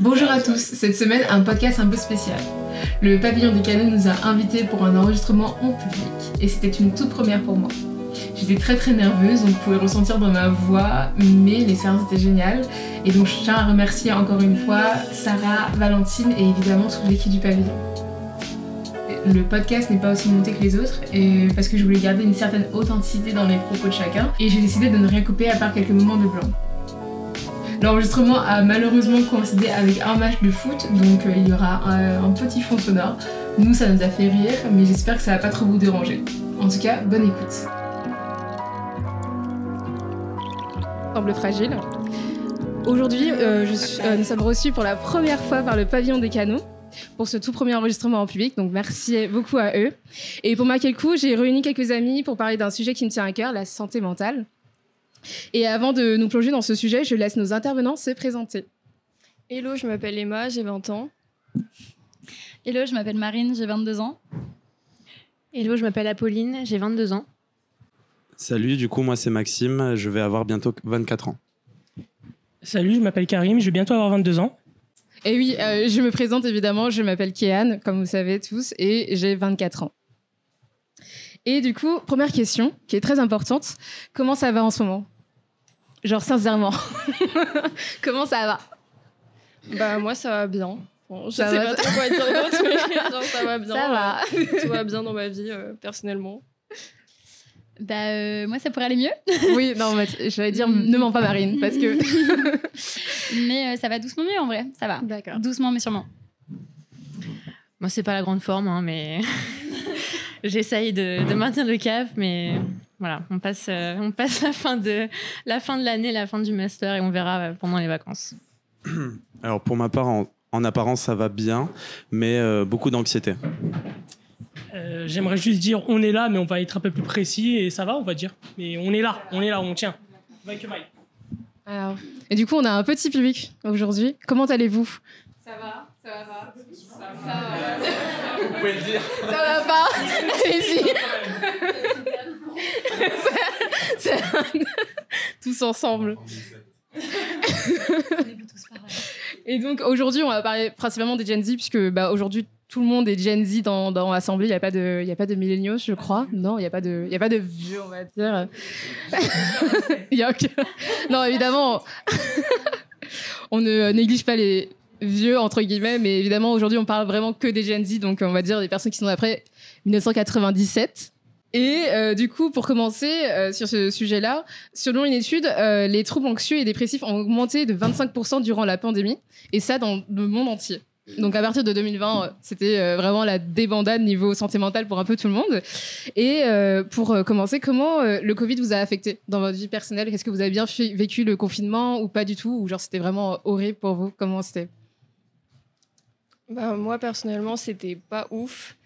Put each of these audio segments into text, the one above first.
Bonjour à tous, cette semaine un podcast un peu spécial. Le pavillon des canaux nous a invités pour un enregistrement en public et c'était une toute première pour moi. J'étais très très nerveuse, on pouvait ressentir dans ma voix, mais l'expérience était géniale et donc je tiens à remercier encore une fois Sarah, Valentine et évidemment toute l'équipe du pavillon. Le podcast n'est pas aussi monté que les autres parce que je voulais garder une certaine authenticité dans les propos de chacun et j'ai décidé de ne rien couper à part quelques moments de blanc. L'enregistrement a malheureusement coïncidé avec un match de foot, donc euh, il y aura un, petit fond sonore. Nous, ça nous a fait rire, mais j'espère que ça va pas trop vous déranger. En tout cas, bonne écoute. Semble fragile. Aujourd'hui, euh, euh, nous sommes reçus pour la première fois par le pavillon des canaux pour ce tout premier enregistrement en public. Donc merci beaucoup à eux. Et pour marquer le coup, j'ai réuni quelques amis pour parler d'un sujet qui me tient à cœur, la santé mentale. Et avant de nous plonger dans ce sujet, je laisse nos intervenants se présenter. Hello, je m'appelle Emma, j'ai 20 ans. Hello, je m'appelle Marine, j'ai 22 ans. Hello, je m'appelle Apolline, j'ai 22 ans. Salut, du coup, moi c'est Maxime, je vais avoir bientôt 24 ans. Salut, je m'appelle Karim, je vais bientôt avoir 22 ans. Et oui, euh, je me présente évidemment, je m'appelle Kéane, comme vous savez tous, et j'ai 24 ans. Et du coup, première question, qui est très importante, comment ça va en ce moment? Genre sincèrement, comment ça va? Bah moi ça va bien. Bon, je ça sais va. pas trop quoi dire d'autre, mais genre, ça va bien. Ça va. Euh, tout va bien dans ma vie euh, personnellement. Bah euh, moi ça pourrait aller mieux. oui, non, j'allais dire ne mens pas Marine parce que. mais euh, ça va doucement mieux en vrai, ça va. D'accord. Doucement mais sûrement. Moi c'est pas la grande forme, hein, mais j'essaye de, de, maintenir le cap, mais voilà, on passe, euh, on passe la fin de la fin de l'année, la fin du master et on verra euh, pendant les vacances. Alors pour ma part, en, en apparence ça va bien, mais euh, beaucoup d'anxiété. Euh, J'aimerais juste dire on est là, mais on va être un peu plus précis et ça va, on va dire. Mais on est là, on est là, on tient. Vaille que. Alors, et du coup, on a un petit public aujourd'hui. Comment allez-vous? Ça va, ça va. Ça, ça va. Vous pouvez le dire. Ça va pas. Allez-y. tous ensemble. Et donc aujourd'hui, on va parler principalement des Gen Z, puisque bah, aujourd'hui, tout le monde est Gen Z dans, dans l'assemblée. Il n'y a pas de, il y a pas de milléniaux, je crois. Non, il n'y a pas de, il y a pas de vieux, on va dire. il y a aucun... Non, évidemment, on ne néglige pas les vieux entre guillemets, mais évidemment aujourd'hui, on parle vraiment que des Gen Z, donc on va dire des personnes qui sont après 1997. Et euh, du coup, pour commencer euh, sur ce sujet-là, selon une étude, euh, les troubles anxieux et dépressifs ont augmenté de 25% durant la pandémie, et ça dans le monde entier. Donc à partir de 2020, c'était vraiment la débandade niveau santé mentale pour un peu tout le monde. Et pour commencer, comment le Covid vous a affecté dans votre vie personnelle? Est-ce que vous avez bien vécu le confinement ou pas du tout? Ou genre c'était vraiment horrible pour vous? Comment c'était? Bah, Moi personnellement, c'était pas ouf.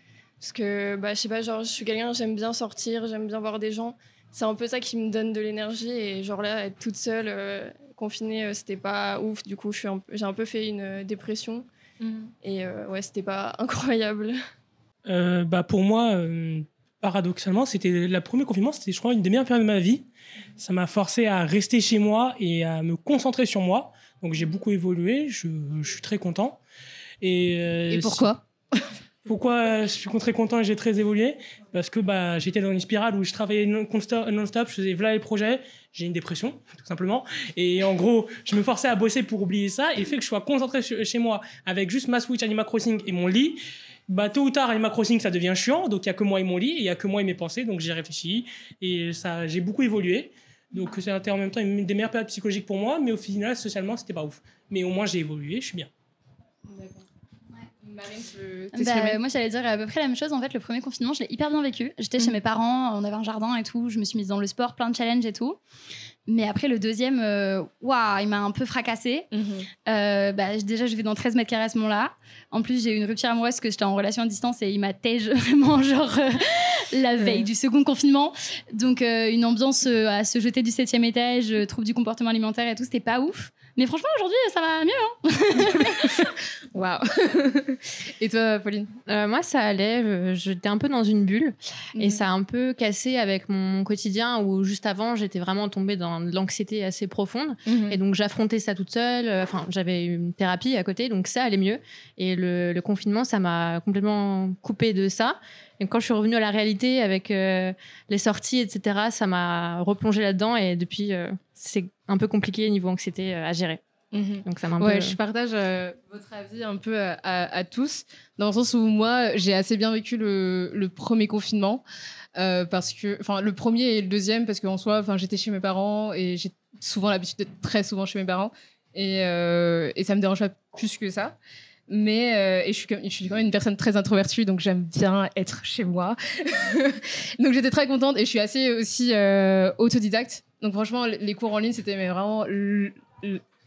Parce que, bah, je sais pas, genre, je suis quelqu'un, j'aime bien sortir, j'aime bien voir des gens. C'est un peu ça qui me donne de l'énergie. Et genre là, être toute seule, euh, confinée, euh, c'était pas ouf. Du coup, j'ai un, un, peu fait une euh, dépression. Mmh. Et ouais, c'était pas incroyable. bah, pour moi, paradoxalement, c'était le premier confinement, c'était, je crois, une des meilleures périodes de ma vie. Ça m'a forcé à rester chez moi et à me concentrer sur moi. Donc, j'ai beaucoup évolué. Je, je, suis très content. Et, et pourquoi? Pourquoi je suis très content et j'ai très évolué? Parce que bah, j'étais dans une spirale où je travaillais non-stop, je faisais voilà les projets, j'ai une dépression, tout simplement. Et en gros, je me forçais à bosser pour oublier ça. Et le fait que je sois concentré chez moi avec juste ma Switch, Animal Crossing et mon lit, bah, tôt ou tard, Animal Crossing, ça devient chiant. Donc il n'y a que moi et mon lit, il n'y a que moi et mes pensées. Donc j'ai réfléchi et ça, j'ai beaucoup évolué. Donc c'était en même temps une des meilleures périodes psychologiques pour moi, mais au final, socialement, c'était pas ouf. Mais au moins, j'ai évolué, je suis bien. D'accord. Bah, moi, j'allais dire à peu près la même chose. En fait, le premier confinement, je l'ai hyper bien vécu. J'étais chez Mhm. mes parents, on avait un jardin et tout. Je me suis mise dans le sport, plein de challenges et tout. Mais après, le deuxième, euh, waouh, il m'a un peu fracassé. Mhm. Euh, bah, déjà, je vais dans 13 mètres carrés à ce moment-là. En plus, j'ai eu une rupture amoureuse parce que j'étais en relation à distance et il m'a tège vraiment, genre, euh, la veille du second confinement. Donc, euh, une ambiance à se jeter du septième étage, trouble du comportement alimentaire et tout, c'était pas ouf. Mais franchement, aujourd'hui, ça va mieux. hein. Waouh. Et toi, Pauline? Euh, moi, ça allait. euh, J'étais un peu dans une bulle et Mhm. ça a un peu cassé avec mon quotidien où juste avant, j'étais vraiment tombée dans de l'anxiété assez profonde. Mhm. Et donc, j'affrontais ça toute seule. Euh, Enfin, j'avais une thérapie à côté, donc ça allait mieux. Et le, le confinement, ça m'a complètement coupé de ça. Et quand je suis revenue à la réalité avec euh, les sorties, etc., ça m'a replongé là-dedans. Et depuis, euh, c'est un peu compliqué niveau anxiété euh, à gérer. Mhm. Donc, ça Ouais, peu. je partage euh, votre avis un peu à, à- à tous, dans le sens où moi, j'ai assez bien vécu le, le premier confinement, euh, parce que, enfin, le premier et le deuxième, parce qu'en soi, enfin, j'étais chez mes parents et j'ai souvent l'habitude d'être très souvent chez mes parents, et, euh, et ça me dérange pas plus que ça. Mais euh, et je suis, je suis quand même une personne très introvertie, donc j'aime bien être chez moi. donc j'étais très contente et je suis assez aussi euh, autodidacte. Donc franchement, les cours en ligne, c'était vraiment euh,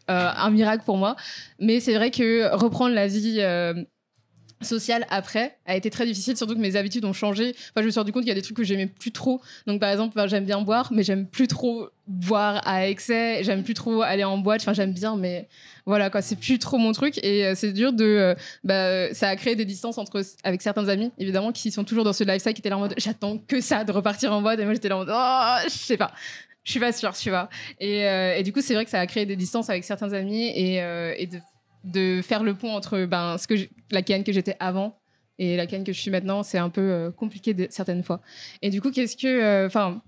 un miracle pour moi. Mais c'est vrai que reprendre la vie sociale après a été très difficile, surtout que mes habitudes ont changé. Enfin, je me suis rendu compte qu'il y a des trucs que j'aimais plus trop. Donc, par exemple, j'aime bien boire, mais j'aime plus trop boire à excès. J'aime plus trop aller en boîte. Enfin, j'aime bien, mais voilà, quoi, c'est plus trop mon truc. Et euh, c'est dur de. euh, bah, ça a créé des distances entre, avec certains amis, évidemment, qui sont toujours dans ce lifestyle, qui étaient là en mode j'attends que ça de repartir en boîte. Et moi, j'étais là en mode oh, je sais pas. Je suis pas sûre, tu vois. Et, euh, et du coup, c'est vrai que ça a créé des distances avec certains amis et, et de, de faire le pont entre ben, ce que la canne que j'étais avant et la canne que je suis maintenant, c'est un peu euh, compliqué de- certaines fois. Et du coup, qu'est-ce que, euh, enfin,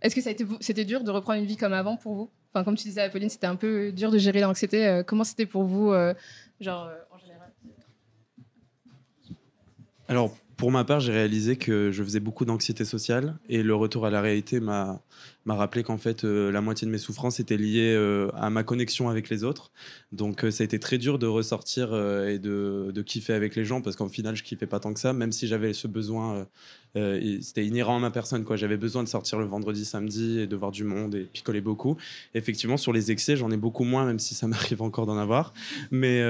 est-ce que c'était dur de reprendre une vie comme avant pour vous? Enfin, comme tu disais, Apolline, c'était un peu dur de gérer l'anxiété. Euh, comment c'était pour vous, genre en général? Alors, pour ma part, j'ai réalisé que je faisais beaucoup d'anxiété sociale et le retour à la réalité m'a m'a rappelé qu'en fait, euh, la moitié de mes souffrances étaient liées euh, à ma connexion avec les autres. Donc, euh, ça a été très dur de ressortir et de, de kiffer avec les gens parce qu'en final, je kiffais pas tant que ça, même si j'avais ce besoin. c'était inhérent à ma personne, quoi. J'avais besoin de sortir le vendredi, samedi et de voir du monde et picoler beaucoup. Effectivement, sur les excès, j'en ai beaucoup moins, même si ça m'arrive encore d'en avoir. Mais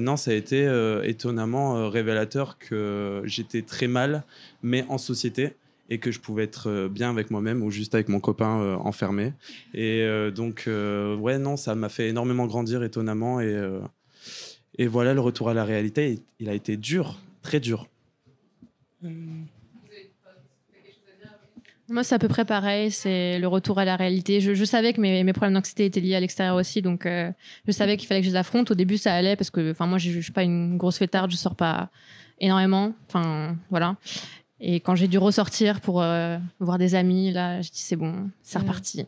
non, ça a été étonnamment révélateur que j'étais très mal, mais en société, et que je pouvais être euh, bien avec moi-même ou juste avec mon copain euh, enfermé. Et euh, donc, euh, ouais, non, ça m'a fait énormément grandir étonnamment. Et, et voilà, le retour à la réalité, il, a été dur, très dur. Moi, c'est à peu près pareil. C'est le retour à la réalité. Je, savais que mes, mes problèmes d'anxiété étaient liés à l'extérieur aussi, donc je savais qu'il fallait que je les affronte. Au début, ça allait parce que, enfin, moi, je, je suis pas une grosse fêtarde, je sors pas énormément. Enfin, voilà. Et quand j'ai dû ressortir pour euh, voir des amis, là, je dis c'est bon, c'est Mhm. reparti.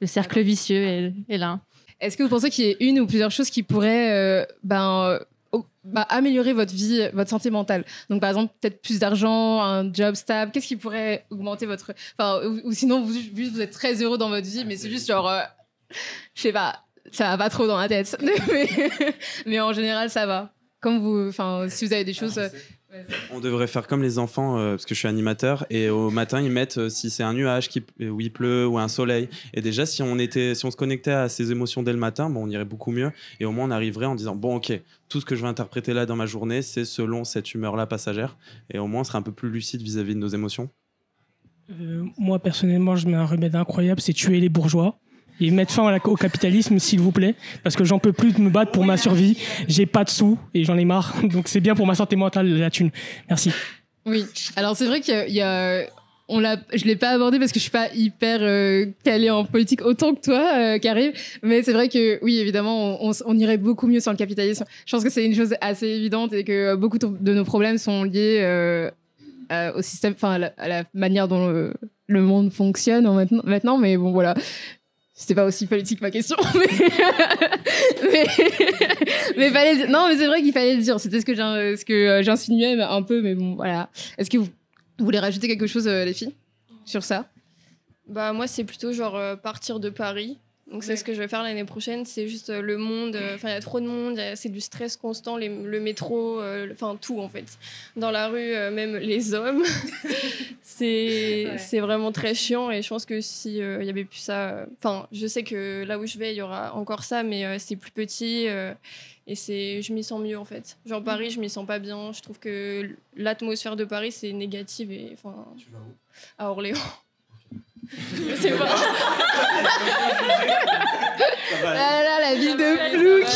Le cercle vicieux est, est là. Est-ce que vous pensez qu'il y ait une ou plusieurs choses qui pourraient euh, ben, euh, bah, améliorer votre vie, votre santé mentale? Donc, par exemple, peut-être plus d'argent, un job stable. Qu'est-ce qui pourrait augmenter votre. Enfin, ou, ou sinon, vous, juste, vous êtes très heureux dans votre vie, mais c'est juste genre. euh, je sais pas, ça va pas trop dans la tête. mais, mais en général, ça va. Comme vous. Enfin, si vous avez des choses. On devrait faire comme les enfants, euh, parce que je suis animateur, et au matin, ils mettent euh, si c'est un nuage, qui, euh, où il pleut, ou un soleil. Et déjà, si on, était, si on se connectait à ces émotions dès le matin, bon, on irait beaucoup mieux. Et au moins, on arriverait en disant Bon, ok, tout ce que je vais interpréter là dans ma journée, c'est selon cette humeur-là passagère. Et au moins, on serait un peu plus lucide vis-à-vis de nos émotions. Euh, moi, personnellement, je mets un remède incroyable, c'est tuer les bourgeois et mettre fin au capitalisme, s'il vous plaît, parce que j'en peux plus de me battre pour ma survie. J'ai pas de sous et j'en ai marre, donc c'est bien pour ma santé mentale la thune. Merci. Oui, alors c'est vrai qu'il y a-. On l'a, je l'ai pas abordé parce que je suis pas hyper euh, calée en politique autant que toi, euh, Karim. Mais c'est vrai que oui, évidemment, on, irait beaucoup mieux sur le capitalisme. Je pense que c'est une chose assez évidente et que beaucoup de nos problèmes sont liés euh, au système, enfin à, la- manière dont le, monde fonctionne en maintenant, maintenant. Mais bon, voilà. C'était pas aussi politique ma question, mais mais, mais fallait non, mais c'est vrai qu'il fallait le dire. C'était ce que euh, j'insinuais un peu, mais bon, voilà. Est-ce que vous, vous voulez rajouter quelque chose, euh, les filles, sur ça? Bah moi c'est plutôt genre euh, partir de Paris Donc c'est ce que je vais faire l'année prochaine. C'est juste euh, le monde. euh, Enfin, il y a trop de monde. il y a- C'est du stress constant. les- le métro, euh, enfin tout en fait. Dans la rue, euh, même les hommes. c'est Ouais. vraiment très chiant. Et je pense que si euh, il y avait plus ça. euh, Enfin, je sais que là où je vais, il y aura encore ça, mais euh, c'est plus petit. euh, et c'est, je m'y sens mieux en fait. Genre Paris, je m'y sens pas bien. Je trouve que l'atmosphère de Paris c'est négative et enfin à Orléans. Je sais pas. Ah là là, la ville de Plouc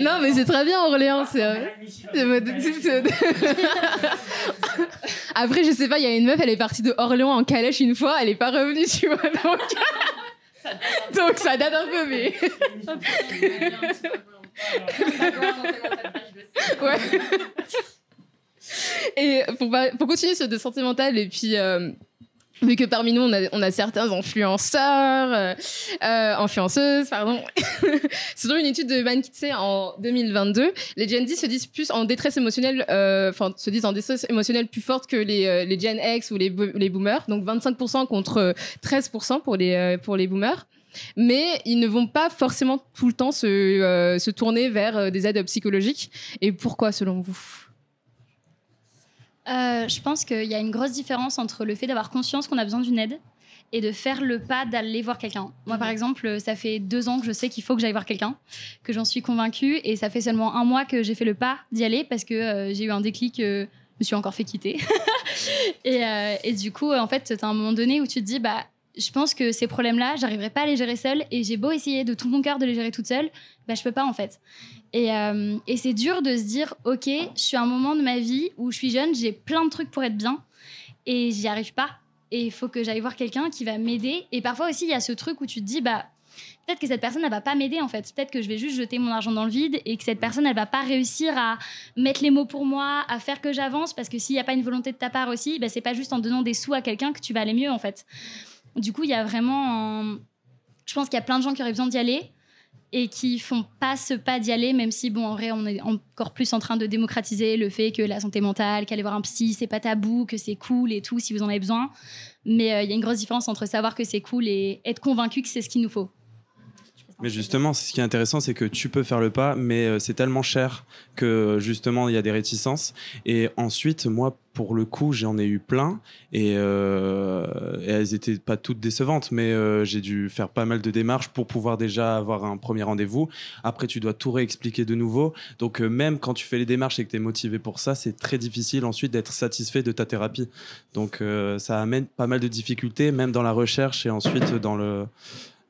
Non, mais c'est très bien, Orléans. c'est- Après, je sais pas, il y a une meuf, elle est partie de Orléans en calèche une fois, elle est pas revenue, tu vois. Donc, donc ça date un peu, mais. Ouais. Et pour, pour continuer sur de santé mentale, et puis. euh, Vu que parmi nous, on a, certains influenceurs, euh, euh, influenceuses, pardon. Selon une étude de McKinsey en 2022, les Gen Z se disent plus en détresse émotionnelle, se disent en détresse émotionnelle plus forte que les, les Gen X ou les, les boomers. Donc 25% contre euh, 13% pour les, pour les boomers. Mais ils ne vont pas forcément tout le temps se, se tourner vers des aides psychologiques. Et pourquoi, selon vous? Euh, je pense qu'il y a une grosse différence entre le fait d'avoir conscience qu'on a besoin d'une aide et de faire le pas d'aller voir quelqu'un. Moi, par exemple, ça fait deux ans que je sais qu'il faut que j'aille voir quelqu'un, que j'en suis convaincue, et ça fait seulement un mois que j'ai fait le pas d'y aller parce que euh, j'ai eu un déclic. euh, je me suis encore fait quitter. et, euh, et du coup, en fait, tu un moment donné où tu te dis, bah, je pense que ces problèmes-là, j'arriverai pas à les gérer seule, et j'ai beau essayer de tout mon cœur de les gérer toute seule, bah, je peux pas en fait. Et, euh, et c'est dur de se dire, ok, je suis à un moment de ma vie où je suis jeune, j'ai plein de trucs pour être bien et j'y arrive pas. Et il faut que j'aille voir quelqu'un qui va m'aider. Et parfois aussi, il y a ce truc où tu te dis, bah, peut-être que cette personne, elle va pas m'aider en fait. Peut-être que je vais juste jeter mon argent dans le vide et que cette personne, elle va pas réussir à mettre les mots pour moi, à faire que j'avance. Parce que s'il n'y a pas une volonté de ta part aussi, bah, c'est pas juste en donnant des sous à quelqu'un que tu vas aller mieux en fait. Du coup, il y a vraiment. Je pense qu'il y a plein de gens qui auraient besoin d'y aller et qui font pas ce pas d'y aller, même si, bon, en vrai, on est encore plus en train de démocratiser le fait que la santé mentale, qu'aller voir un psy, c'est pas tabou, que c'est cool et tout, si vous en avez besoin. Mais euh, il y a une grosse différence entre savoir que c'est cool et être convaincu que c'est ce qu'il nous faut. Mais justement, ce qui est intéressant, c'est que tu peux faire le pas, mais euh, c'est tellement cher que justement, il y a des réticences. Et ensuite, moi, pour le coup, j'en ai eu plein. Et, euh, elles étaient pas toutes décevantes, mais euh, j'ai dû faire pas mal de démarches pour pouvoir déjà avoir un premier rendez-vous. Après, tu dois tout réexpliquer de nouveau. Donc, même quand tu fais les démarches et que tu es motivé pour ça, c'est très difficile ensuite d'être satisfait de ta thérapie. Donc, ça amène pas mal de difficultés, même dans la recherche et ensuite dans le.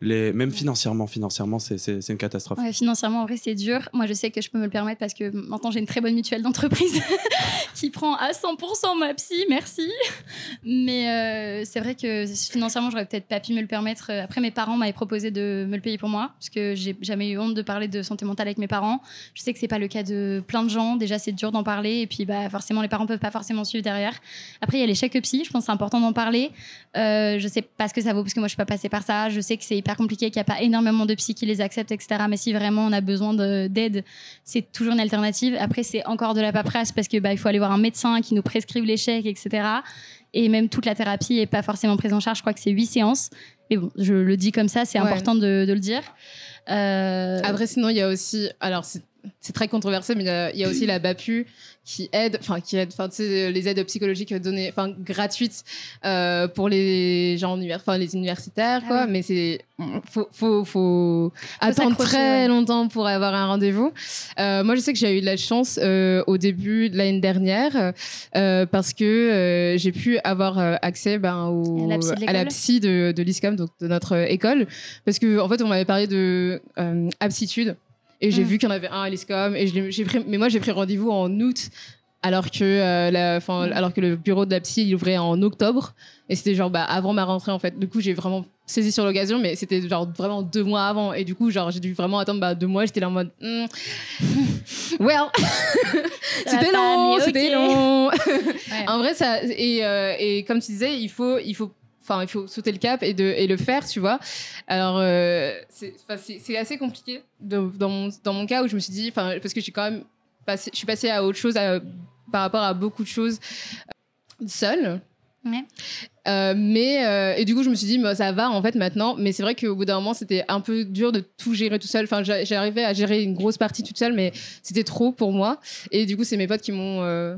Les, même financièrement, financièrement, c'est- une catastrophe. Ouais, financièrement, en vrai, c'est dur. Moi, je sais que je peux me le permettre parce que maintenant, j'ai une très bonne mutuelle d'entreprise qui prend à 100% ma psy, merci. Mais euh, c'est vrai que financièrement, j'aurais peut-être pas pu me le permettre. Après, mes parents m'avaient proposé de me le payer pour moi parce que j'ai jamais eu honte de parler de santé mentale avec mes parents. Je sais que c'est pas le cas de plein de gens. Déjà, c'est dur d'en parler et puis, bah, forcément, les parents peuvent pas forcément suivre derrière. Après, il y a l'échec psy. Je pense que c'est important d'en parler. Euh, je sais pas ce que ça vaut parce que moi, je suis pas passée par ça. Je sais que c'est hyper compliqué, qu'il n'y a pas énormément de psy qui les acceptent, etc. Mais si vraiment on a besoin de- d'aide, c'est toujours une alternative. Après, c'est encore de la paperasse parce que bah, il faut aller voir un médecin qui nous prescrive l'échec, etc. Et même toute la thérapie est pas forcément prise en charge. Je crois que c'est huit séances. Mais bon, je le dis comme ça, c'est Ouais. important de, de le dire. Euh, Après, sinon, il y a aussi. Alors, c'est c'est très controversé, mais il y a- il y, a aussi la BAPU qui aide, enfin, qui aide, enfin, tu sais, les aides psychologiques données, enfin, gratuites euh, pour les gens enfin, les universitaires, Ah quoi. oui. Mais c'est. Faut, faut, faut attendre très longtemps pour avoir un rendez-vous. Euh, moi, je sais que j'ai eu de la chance euh, au début de l'année dernière parce que j'ai pu avoir accès ben, au, À la psy de l'ISCOM, donc de notre école. Parce que en fait, on m'avait parlé de aptitude et j'ai Mm. vu qu'il y en avait un à l'ISCOM et j'ai pris, mais moi j'ai pris rendez-vous en août. Alors que, euh, la, 'fin, Mm. alors que le bureau de la psy il ouvrait en octobre et c'était genre bah, avant ma rentrée en fait. Du coup j'ai vraiment saisi sur l'occasion mais c'était genre vraiment deux mois avant et du coup genre j'ai dû vraiment attendre bah, deux mois. J'étais là en mode hmm. well c'était long, c'était long. Ouais. En vrai, ça et, euh, et comme tu disais, il faut, il faut, enfin, il faut sauter le cap et de et le faire, tu vois. Alors, euh, c'est, assez compliqué de- dans mon dans mon cas où je me suis dit, enfin, parce que j'ai quand même passé, je suis passée à autre chose à- par rapport à beaucoup de choses euh, seule. Ouais. Euh, mais euh, et du coup, je me suis dit, bah, ça va en fait maintenant. Mais c'est vrai qu'au bout d'un moment, c'était un peu dur de tout gérer tout seul. Enfin, j'arrivais à gérer une grosse partie toute seule, mais c'était trop pour moi. Et du coup, c'est mes potes qui m'ont euh,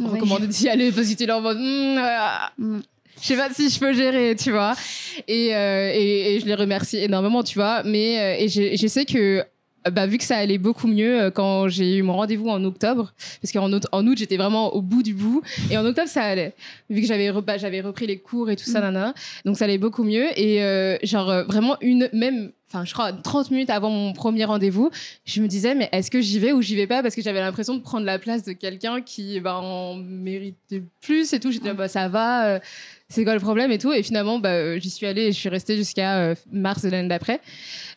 Ouais. recommandé d'y aller parce qu'ils étaient là en mode, Hmm, ah, Mm. Je sais pas si je peux gérer, tu vois. Et, euh, et, et je les remercie énormément, tu vois. Mais euh, et je, je sais que bah, vu que ça allait beaucoup mieux euh, quand j'ai eu mon rendez-vous en octobre, parce qu'en août, en août j'étais vraiment au bout du bout, et en octobre ça allait, vu que j'avais bah, j'avais repris les cours et tout ça, nana, donc ça allait beaucoup mieux. Et euh, genre vraiment une, même, enfin je crois 30 minutes avant mon premier rendez-vous, je me disais mais est-ce que j'y vais ou j'y vais pas? Parce que j'avais l'impression de prendre la place de quelqu'un qui bah, en méritait plus et tout. J'étais bah ça va. euh, c'est quoi le problème et tout. Et finalement bah, euh, j'y suis allée et je suis restée jusqu'à euh, mars de l'année d'après.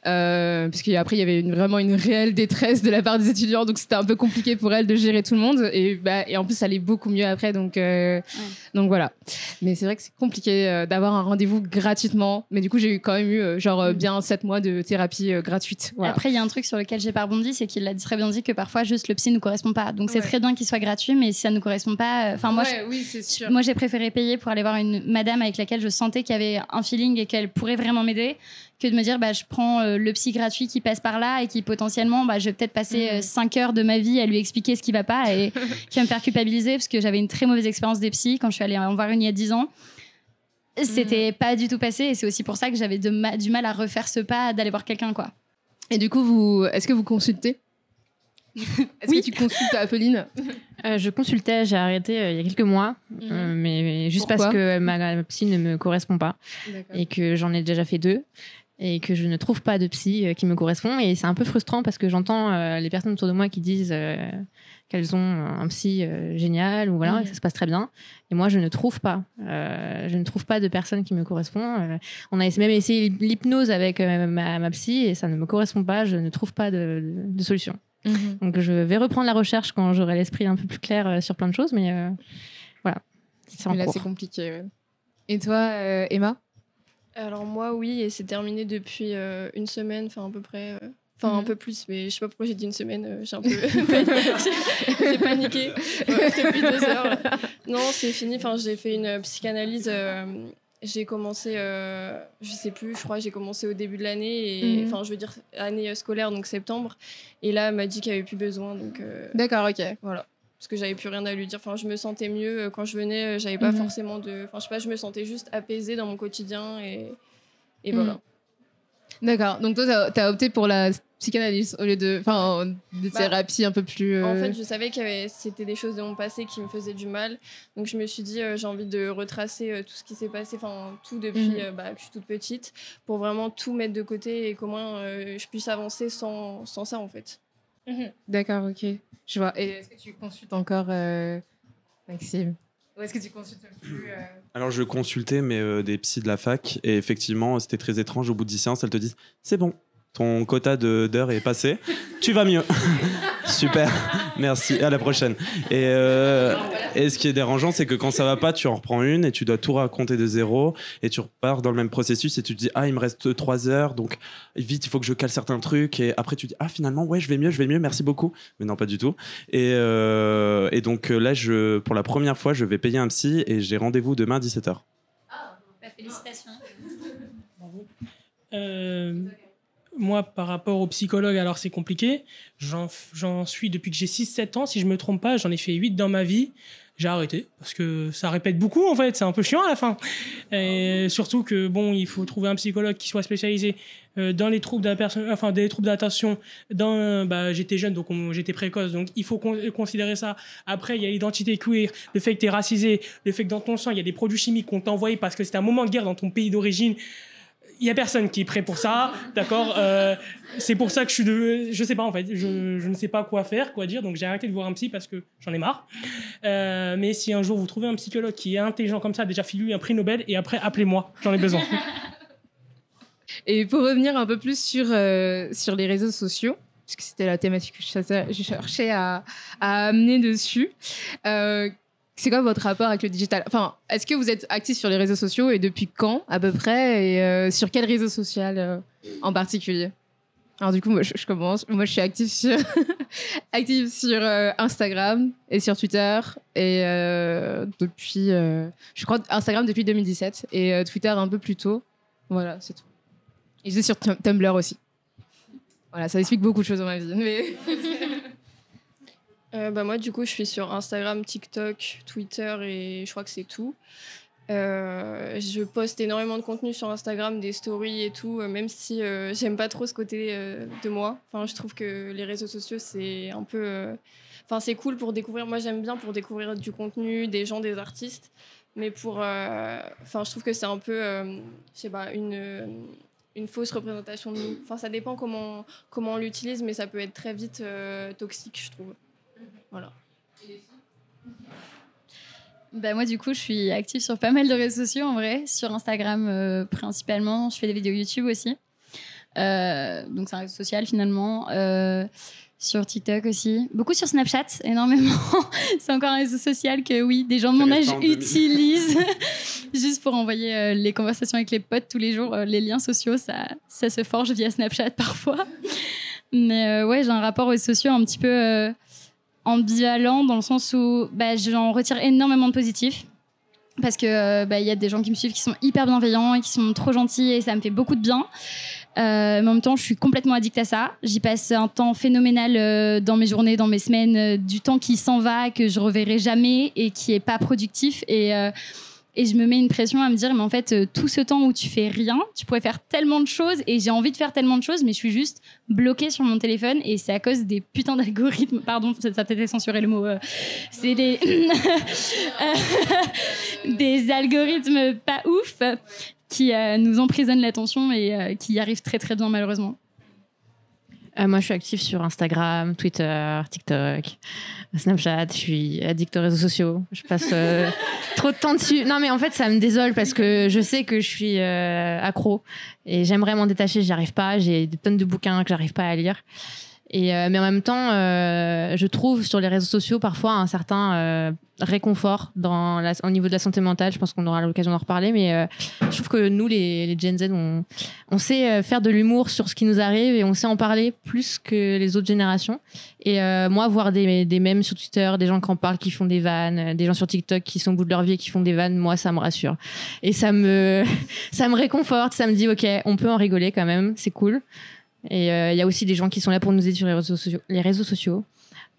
Euh, parce qu'après il y avait une- vraiment une réelle détresse de la part des étudiants. Donc c'était un peu compliqué pour elle de gérer tout le monde. Et, bah, et en plus ça allait beaucoup mieux après. Donc, euh, donc voilà. Mais c'est vrai que c'est compliqué d'avoir un rendez-vous gratuitement. Mais du coup j'ai eu quand même eu genre euh, bien 7 mois de thérapie gratuite. Voilà. Après, il y a un truc sur lequel j'ai pas rebondi, c'est qu'il a très bien dit que parfois juste le psy ne correspond pas. Donc c'est Ouais. très bien qu'il soit gratuit, mais si ça ne correspond pas, enfin moi, je- Ouais, oui c'est sûr. Moi, j'ai préféré payer pour aller voir une madame avec laquelle je sentais qu'il y avait un feeling et qu'elle pourrait vraiment m'aider que de me dire bah, je prends euh, le psy gratuit qui passe par là et qui potentiellement, bah, je vais peut-être passer 5 heures de ma vie à lui expliquer ce qui va pas et qui va me faire culpabiliser parce que j'avais une très mauvaise expérience des psys quand je suis allée en voir une il y a 10 ans. C'était pas du tout passé et c'est aussi pour ça que j'avais ma- du mal à refaire ce pas d'aller voir quelqu'un quoi. et du coup vous est-ce que vous consultez? est-ce Oui. que tu consultes Apolline Euh, je consultais, j'ai arrêté euh, il y a quelques mois, euh, mais, mais juste Pourquoi parce que ma, ma psy ne me correspond pas et que j'en ai déjà fait deux et que je ne trouve pas de psy qui me correspond. Et c'est un peu frustrant parce que j'entends les personnes autour de moi qui disent qu'elles ont un psy génial ou voilà, Mhm. et que ça se passe très bien. Et moi, je ne trouve pas. Je ne trouve pas de personne qui me correspond. On a même essayé l'hypnose avec ma, ma psy et ça ne me correspond pas. Je ne trouve pas de, de- de solution. Donc je vais reprendre la recherche quand j'aurai l'esprit un peu plus clair euh, sur plein de choses, mais euh, voilà, c'est là cours. c'est compliqué ouais. et toi euh, Emma? Alors moi, oui, et c'est terminé depuis euh, une semaine, enfin à peu près. euh, Enfin, un Mhm. peu plus, mais je sais pas pourquoi j'ai dit une semaine. euh, j'ai un peu j'ai- j'ai paniqué ouais, depuis deux heures. Non, c'est fini. Enfin, j'ai fait une psychanalyse. J'ai commencé, euh, je sais plus, je crois, que j'ai commencé au début de l'année, Mhm. enfin, je veux dire année euh, scolaire, donc septembre. Et là, elle m'a dit qu'il n'y avait plus besoin, donc euh, d'accord ok voilà. Parce que j'avais plus rien à lui dire. Enfin, je me sentais mieux quand je venais. J'avais pas Mhm. forcément de. Enfin, je sais pas, je me sentais juste apaisée dans mon quotidien et, et Mhm. voilà. D'accord. Donc toi, t'as as opté pour la psychanalyse au lieu de, enfin, des Bah, thérapies un peu plus. euh, En fait, je savais que c'était des choses de mon passé qui me faisaient du mal. Donc, je me suis dit, euh, j'ai envie de retracer euh, tout ce qui s'est passé, enfin, tout depuis Mhm. euh, bah, que je suis toute petite, pour vraiment tout mettre de côté et comment euh, je puisse avancer sans, sans ça, en fait. D'accord, ok. Je vois. Et est-ce que tu consultes encore euh, Maxime? Ou est-ce que tu consultes plus euh, Alors je consultais mais euh, des psys de la fac. Et effectivement c'était très étrange. Au bout de 10 séances elles te disent c'est bon ton quota d'heures est passé. Tu vas mieux super merci à la prochaine. Et, euh, et ce qui est dérangeant c'est que quand ça va pas tu en reprends une et tu dois tout raconter de zéro et tu repars dans le même processus et tu te dis ah il me reste 3 heures donc vite il faut que je cale certains trucs et après tu dis ah finalement ouais je vais mieux je vais mieux merci beaucoup. Mais non pas du tout. Et, euh, et donc euh, là je pour la première fois je vais payer un psy et j'ai rendez-vous demain à 17h félicitations. Euh, moi, par rapport au psychologue, alors c'est compliqué. J'en suis depuis que j'ai 6-7 ans, si je me trompe pas. J'en ai fait 8 dans ma vie. J'ai arrêté parce que ça répète beaucoup en fait. C'est un peu chiant à la fin. Et surtout que bon, il faut trouver un psychologue qui soit spécialisé euh, dans les troubles personne, enfin des troubles d'attention. Dans, bah, j'étais jeune donc on- j'étais précoce, donc il faut con- considérer ça. Après, il y a l'identité queer, le fait que tu es racisé, le fait que dans ton sang il y a des produits chimiques qu'on t'a envoyés parce que c'était un moment de guerre dans ton pays d'origine il y a personne qui est prêt pour ça, d'accord Euh, C'est pour ça que je suis de, je sais pas en fait, je, je ne sais pas quoi faire, quoi dire, donc j'ai arrêté de voir un psy parce que j'en ai marre. Euh, mais si un jour vous trouvez un psychologue qui est intelligent comme ça, déjà filez-lui un prix Nobel et après appelez-moi, j'en ai besoin. Et pour revenir un peu plus sur, euh, sur les réseaux sociaux, puisque c'était la thématique que je cherchais- à, à amener dessus, c'est quoi votre rapport avec le digital? Enfin, est-ce que vous êtes actif sur les réseaux sociaux et depuis quand à peu près? Et euh, sur quel réseau social euh, en particulier? Alors du coup, moi je, commence. Moi je suis active sur, active sur euh, Instagram et sur Twitter. Et depuis, je crois, Instagram depuis 2017 et Twitter un peu plus tôt. Voilà, c'est tout. Et je suis sur Tum- Tumblr aussi. Voilà, ça explique beaucoup de choses dans ma vie. Euh, bah moi, du coup, je suis sur Instagram, TikTok, Twitter et je crois que c'est tout. Euh, je poste énormément de contenu sur Instagram, des stories et tout, euh, même si euh, j'aime pas trop ce côté euh, de moi. Enfin, je trouve que les réseaux sociaux, c'est un peu. Enfin, c'est cool pour découvrir. Moi, j'aime bien pour découvrir du contenu, des gens, des artistes. Mais pour. Enfin, je trouve que c'est un peu. je sais pas, une. une fausse représentation de nous. Enfin, ça dépend comment, comment on l'utilise, mais ça peut être très vite toxique, je trouve. Voilà. Bah, moi, du coup, je suis active sur pas mal de réseaux sociaux en vrai. Sur Instagram euh, principalement. Je fais des vidéos YouTube aussi. Euh, donc, c'est un réseau social finalement. Euh, sur TikTok aussi. Beaucoup sur Snapchat, énormément. c'est encore un réseau social que, oui, des gens de mon âge reste en 2000. utilisent. Juste pour envoyer les conversations avec les potes tous les jours. Les liens sociaux, ça, ça se forge via Snapchat parfois. Mais ouais, j'ai un rapport aux réseaux sociaux un petit peu. Euh, ambivalent dans le sens où bah, j'en retire énormément de positif. Parce que euh, bah, y a des gens qui me suivent qui sont hyper bienveillants et qui sont trop gentils et ça me fait beaucoup de bien. Euh, mais en même temps, je suis complètement addict à ça. J'y passe un temps phénoménal euh, dans mes journées, dans mes semaines, du temps qui s'en va, que je reverrai jamais et qui est pas productif. Et, et je me mets une pression à me dire, mais en fait, euh, tout ce temps où tu fais rien, tu pourrais faire tellement de choses et j'ai envie de faire tellement de choses, mais je suis juste bloquée sur mon téléphone et c'est à cause des putains d'algorithmes. Pardon, ça, ça peut-être censuré le mot. euh, c'est des, des algorithmes pas ouf qui euh, nous emprisonnent l'attention et qui y arrivent très très bien malheureusement. Euh, moi, je suis active sur Instagram, Twitter, TikTok, Snapchat. Je suis addict aux réseaux sociaux. Je passe euh, trop de temps dessus. Non, mais en fait, ça me désole parce que je sais que je suis euh, accro et j'aimerais m'en détacher. J'y arrive pas. J'ai des tonnes de bouquins que j'arrive pas à lire. Et, euh, mais en même temps, euh, je trouve sur les réseaux sociaux parfois un certain euh, réconfort dans la- au niveau de la santé mentale. Je pense qu'on aura l'occasion d'en reparler. Mais euh, je trouve que nous, les, les Gen Z, on, on sait euh, faire de l'humour sur ce qui nous arrive et on sait en parler plus que les autres générations. Et euh, moi, voir des, des mèmes sur Twitter, des gens qui en parlent, qui font des vannes, des gens sur TikTok qui sont au bout de leur vie et qui font des vannes, moi, ça me rassure. Et ça me, ça me réconforte, ça me dit, OK, on peut en rigoler quand même, c'est cool. Et euh, il y a aussi des gens qui sont là pour nous aider sur les réseaux sociaux.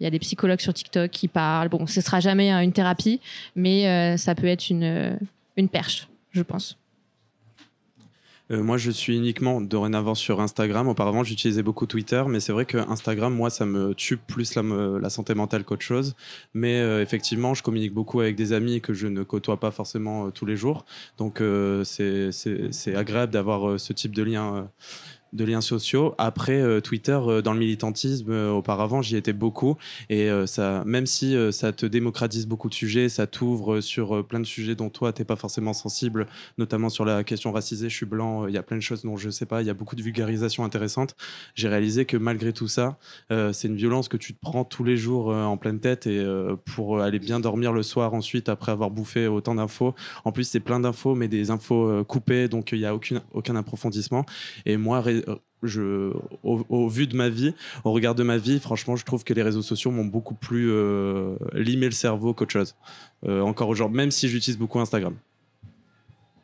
Il y a des psychologues sur TikTok qui parlent. Bon, ce sera jamais une thérapie, mais euh, ça peut être une, euh, une perche, je pense. Moi, je suis uniquement dorénavant sur Instagram. Auparavant, j'utilisais beaucoup Twitter, mais c'est vrai que Instagram, moi, ça me tue plus la, la santé mentale qu'autre chose. Mais effectivement, je communique beaucoup avec des amis que je ne côtoie pas forcément tous les jours. Donc, c'est- agréable d'avoir ce type de lien. De liens sociaux. Après, euh, Twitter, euh, dans le militantisme, euh, auparavant, j'y étais beaucoup. Et ça, même si ça te démocratise beaucoup de sujets, ça t'ouvre sur plein de sujets dont toi, t'es pas forcément sensible, notamment sur la question racisée, je suis blanc, il y a plein de choses dont je sais pas, il y a beaucoup de vulgarisation intéressante. J'ai réalisé que malgré tout ça, c'est une violence que tu te prends tous les jours en pleine tête et pour aller bien dormir le soir ensuite après avoir bouffé autant d'infos. En plus, c'est plein d'infos, mais des infos coupées, donc il n'y a aucune, aucun approfondissement. Et moi, au vu de ma vie, au regard de ma vie, franchement, je trouve que les réseaux sociaux m'ont beaucoup plus euh, limé le cerveau qu'autre chose. Euh, encore aujourd'hui, même si j'utilise beaucoup Instagram.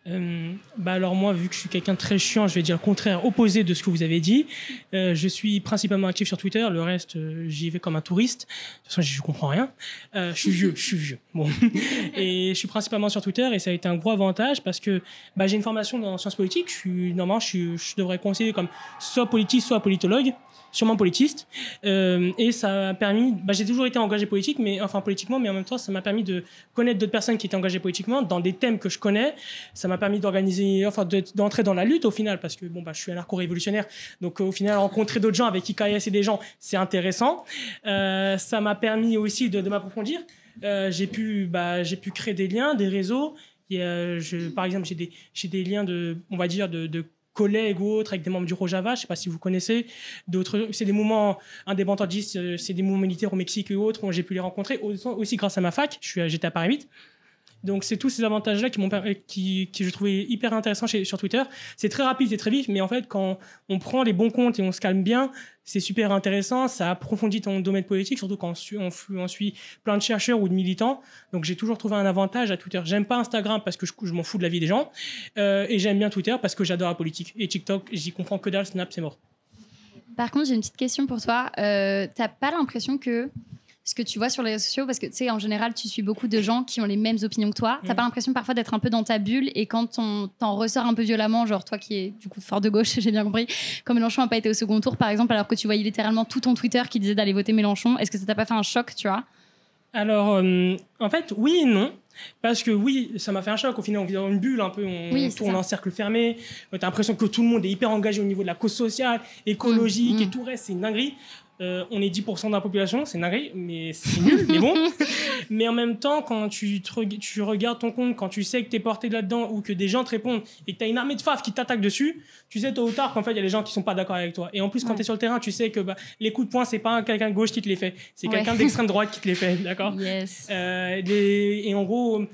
Euh, bah alors moi, vu que je suis quelqu'un de très chiant, je vais dire le contraire, opposé de ce que vous avez dit. Euh, je suis principalement actif sur Twitter, le reste, euh, j'y vais comme un touriste. De toute façon, je comprends rien. Euh, je suis vieux, je suis vieux. Bon. Et je suis principalement sur Twitter et ça a été un gros avantage parce que bah, j'ai une formation dans sciences politiques. Je suis, normalement, je, suis, je devrais conseiller comme soit politiste, soit politologue sûrement politiste. Euh, et ça a permis, bah, j'ai toujours été engagé politique, mais enfin politiquement, mais en même temps, ça m'a permis de connaître d'autres personnes qui étaient engagées politiquement dans des thèmes que je connais. Ça m'a permis d'organiser, enfin de- d'entrer dans la lutte au final, parce que bon, bah, je suis anarcho-révolutionnaire, donc au final, rencontrer d'autres gens avec qui caillasser des gens, c'est intéressant. Euh, ça m'a permis aussi de, m'approfondir. Euh, j'ai pu, bah, j'ai pu créer des liens, des réseaux. Et, par exemple, j'ai des, des liens de, on va dire, de collègues ou autres avec des membres du Rojava, je sais pas si vous connaissez, d'autres, c'est des mouvements indépendantistes, euh, c'est des mouvements militaires au Mexique et autres, où j'ai pu les rencontrer aussi, grâce à ma fac, j'étais à Paris 8. Donc c'est tous ces avantages-là qui m'ont qui, je trouvais hyper intéressants chez, sur Twitter. C'est très rapide, c'est très vif, mais en fait quand on prend les bons comptes et on se calme bien, c'est super intéressant. Ça approfondit ton domaine politique, surtout quand on suit, on, suit plein de chercheurs ou de militants. Donc j'ai toujours trouvé un avantage à Twitter. J'aime pas Instagram parce que je, je m'en fous de la vie des gens, Euh, et j'aime bien Twitter parce que j'adore la politique. Et TikTok, j'y comprends que dalle. Snap, c'est mort. Par contre, j'ai une petite question pour toi. Euh, T'as pas l'impression que ce que tu vois sur les réseaux sociaux, parce que tu sais, en général, tu suis beaucoup de gens qui ont les mêmes opinions que toi. T'as Mm. pas l'impression parfois d'être un peu dans ta bulle et quand on t'en ressort un peu violemment, genre toi qui es du coup fort de gauche, j'ai bien compris, quand Mélenchon n'a pas été au second tour, par exemple, alors que tu voyais littéralement tout ton Twitter qui disait d'aller voter Mélenchon, est-ce que ça t'a pas fait un choc, tu vois? Alors, euh, en fait, oui et non. Parce que oui, ça m'a fait un choc. Au final, on vit dans une bulle un peu, on, Oui, tourne en cercle fermé. Euh, T'as l'impression que tout le monde est hyper engagé au niveau de la cause sociale, écologique Mm, mm. et tout le reste, c'est une dinguerie. Euh, on est 10% de la population, c'est dinguerie, mais c'est nul, mais bon. Mais en même temps, quand tu, te tu regardes ton compte, quand tu sais que tu es porté là-dedans ou que des gens te répondent et que tu as une armée de faf qui t'attaquent dessus, tu sais tôt ou tard qu'en fait, il y a des gens qui sont pas d'accord avec toi. Et en plus, quand Ouais. tu es sur le terrain, tu sais que bah, les coups de poing, c'est pas quelqu'un de gauche qui te les fait, c'est Ouais. quelqu'un d'extrême droite qui te les fait, d'accord? Yes. euh, et en gros,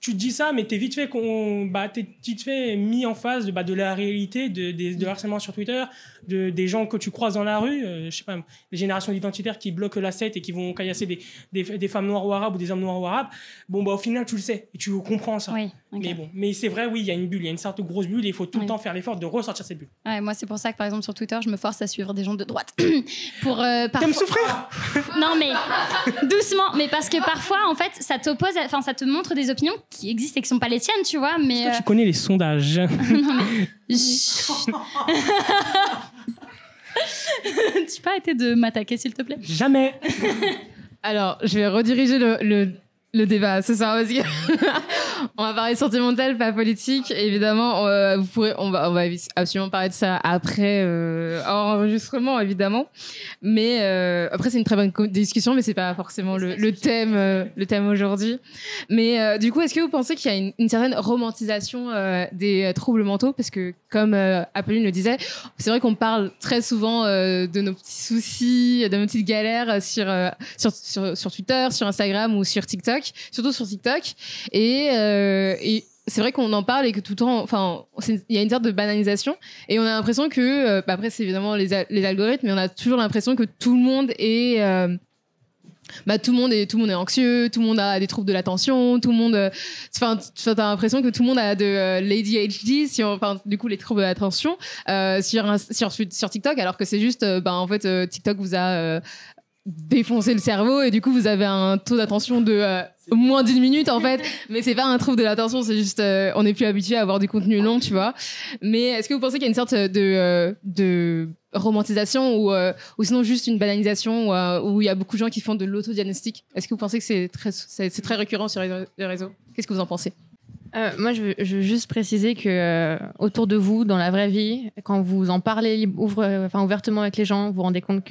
tu te dis ça, mais t'es vite fait qu'on, bah, t'es vite fait mis en face de, bah, de la réalité, de, des- de harcèlement sur Twitter, de, des gens que tu croises dans la rue, euh, je sais pas, les générations identitaires qui bloquent la 7 et qui vont caillasser des, des, des femmes noires ou arabes ou des hommes noirs ou arabes. Bon, bah, au final, tu le sais et tu comprends ça. Oui. Mais bon, mais c'est vrai, oui, il y a une bulle, il y a une sorte de grosse bulle et il faut tout Oui. le temps faire l'effort de ressortir cette bulle. Ouais, moi, c'est pour ça que par exemple sur Twitter, je me force à suivre des gens de droite. pour euh, T'aimes parfois- souffrir? Non, mais doucement. Mais parce que parfois, en fait, ça t'oppose, enfin, ça te montre des opinions qui existent et qui sont pas les tiennes, tu vois. Mais Est-ce que tu connais les sondages? Euh, non, mais. tu peux arrêter de m'attaquer, s'il te plaît? Jamais. Alors, je vais rediriger le, le, le débat ce soir parce que on va parler sentimental, pas politique. Évidemment, euh, vous pourrez, on va, on va absolument parler de ça après euh, enregistrement, évidemment. Mais euh, après, c'est une très bonne discussion, mais c'est pas forcément le, thème, euh, le thème aujourd'hui. Mais euh, du coup, est-ce que vous pensez qu'il y a une, certaine romantisation des troubles mentaux? Parce que, comme Apolline le disait, c'est vrai qu'on parle très souvent de nos petits soucis, de nos petites galères sur, sur, sur, sur Twitter, sur Instagram ou sur TikTok, surtout sur TikTok. Et, euh, et c'est vrai qu'on en parle et que tout le temps, enfin, il y a une sorte de banalisation et on a l'impression que, euh, bah après, c'est évidemment les, les algorithmes, mais on a toujours l'impression que tout le monde est. euh, bah, tout le monde est tout le monde est anxieux, tout le monde a des troubles de l'attention, tout le monde euh, enfin tu as l'impression que tout le monde a de euh, l'ADHD si du coup les troubles de l'attention euh, sur, sur TikTok alors que c'est juste euh, bah, en fait euh, TikTok vous a défoncé le cerveau et du coup vous avez un taux d'attention de euh, moins d'une minute en fait. Mais c'est pas un trouble de l'attention c'est juste euh, on n'est plus habitué à avoir du contenu long tu vois. Mais est-ce que vous pensez qu'il y a une sorte de euh, de romantisation ou, euh, ou sinon juste une banalisation où, euh, où il y a beaucoup de gens qui font de l'autodiagnostic? Est-ce que vous pensez que c'est très, c'est, très récurrent sur les réseaux? Qu'est-ce que vous en pensez? Euh, moi, je veux, je veux juste préciser que euh, autour de vous, dans la vraie vie, quand vous en parlez ouvre, enfin, ouvertement avec les gens, vous vous rendez compte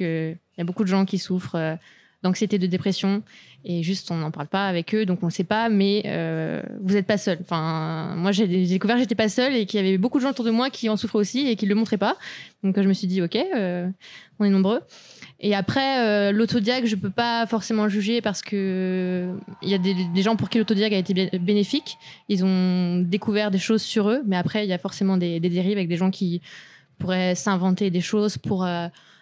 qu'il y a beaucoup de gens qui souffrent euh, d'anxiété, de dépression, et juste on n'en parle pas avec eux, donc on ne sait pas, mais euh, vous n'êtes pas seul. Enfin, moi, j'ai découvert que j'étais pas seule et qu'il y avait beaucoup de gens autour de moi qui en souffraient aussi et qui ne le montraient pas. Donc je me suis dit, ok, euh, on est nombreux. Et après, euh, l'autodiag, je peux pas forcément juger parce que il y a des, gens pour qui l'autodiag a été bé- bénéfique. Ils ont découvert des choses sur eux, mais après, il y a forcément des, dérives avec des gens qui pourraient s'inventer des choses pour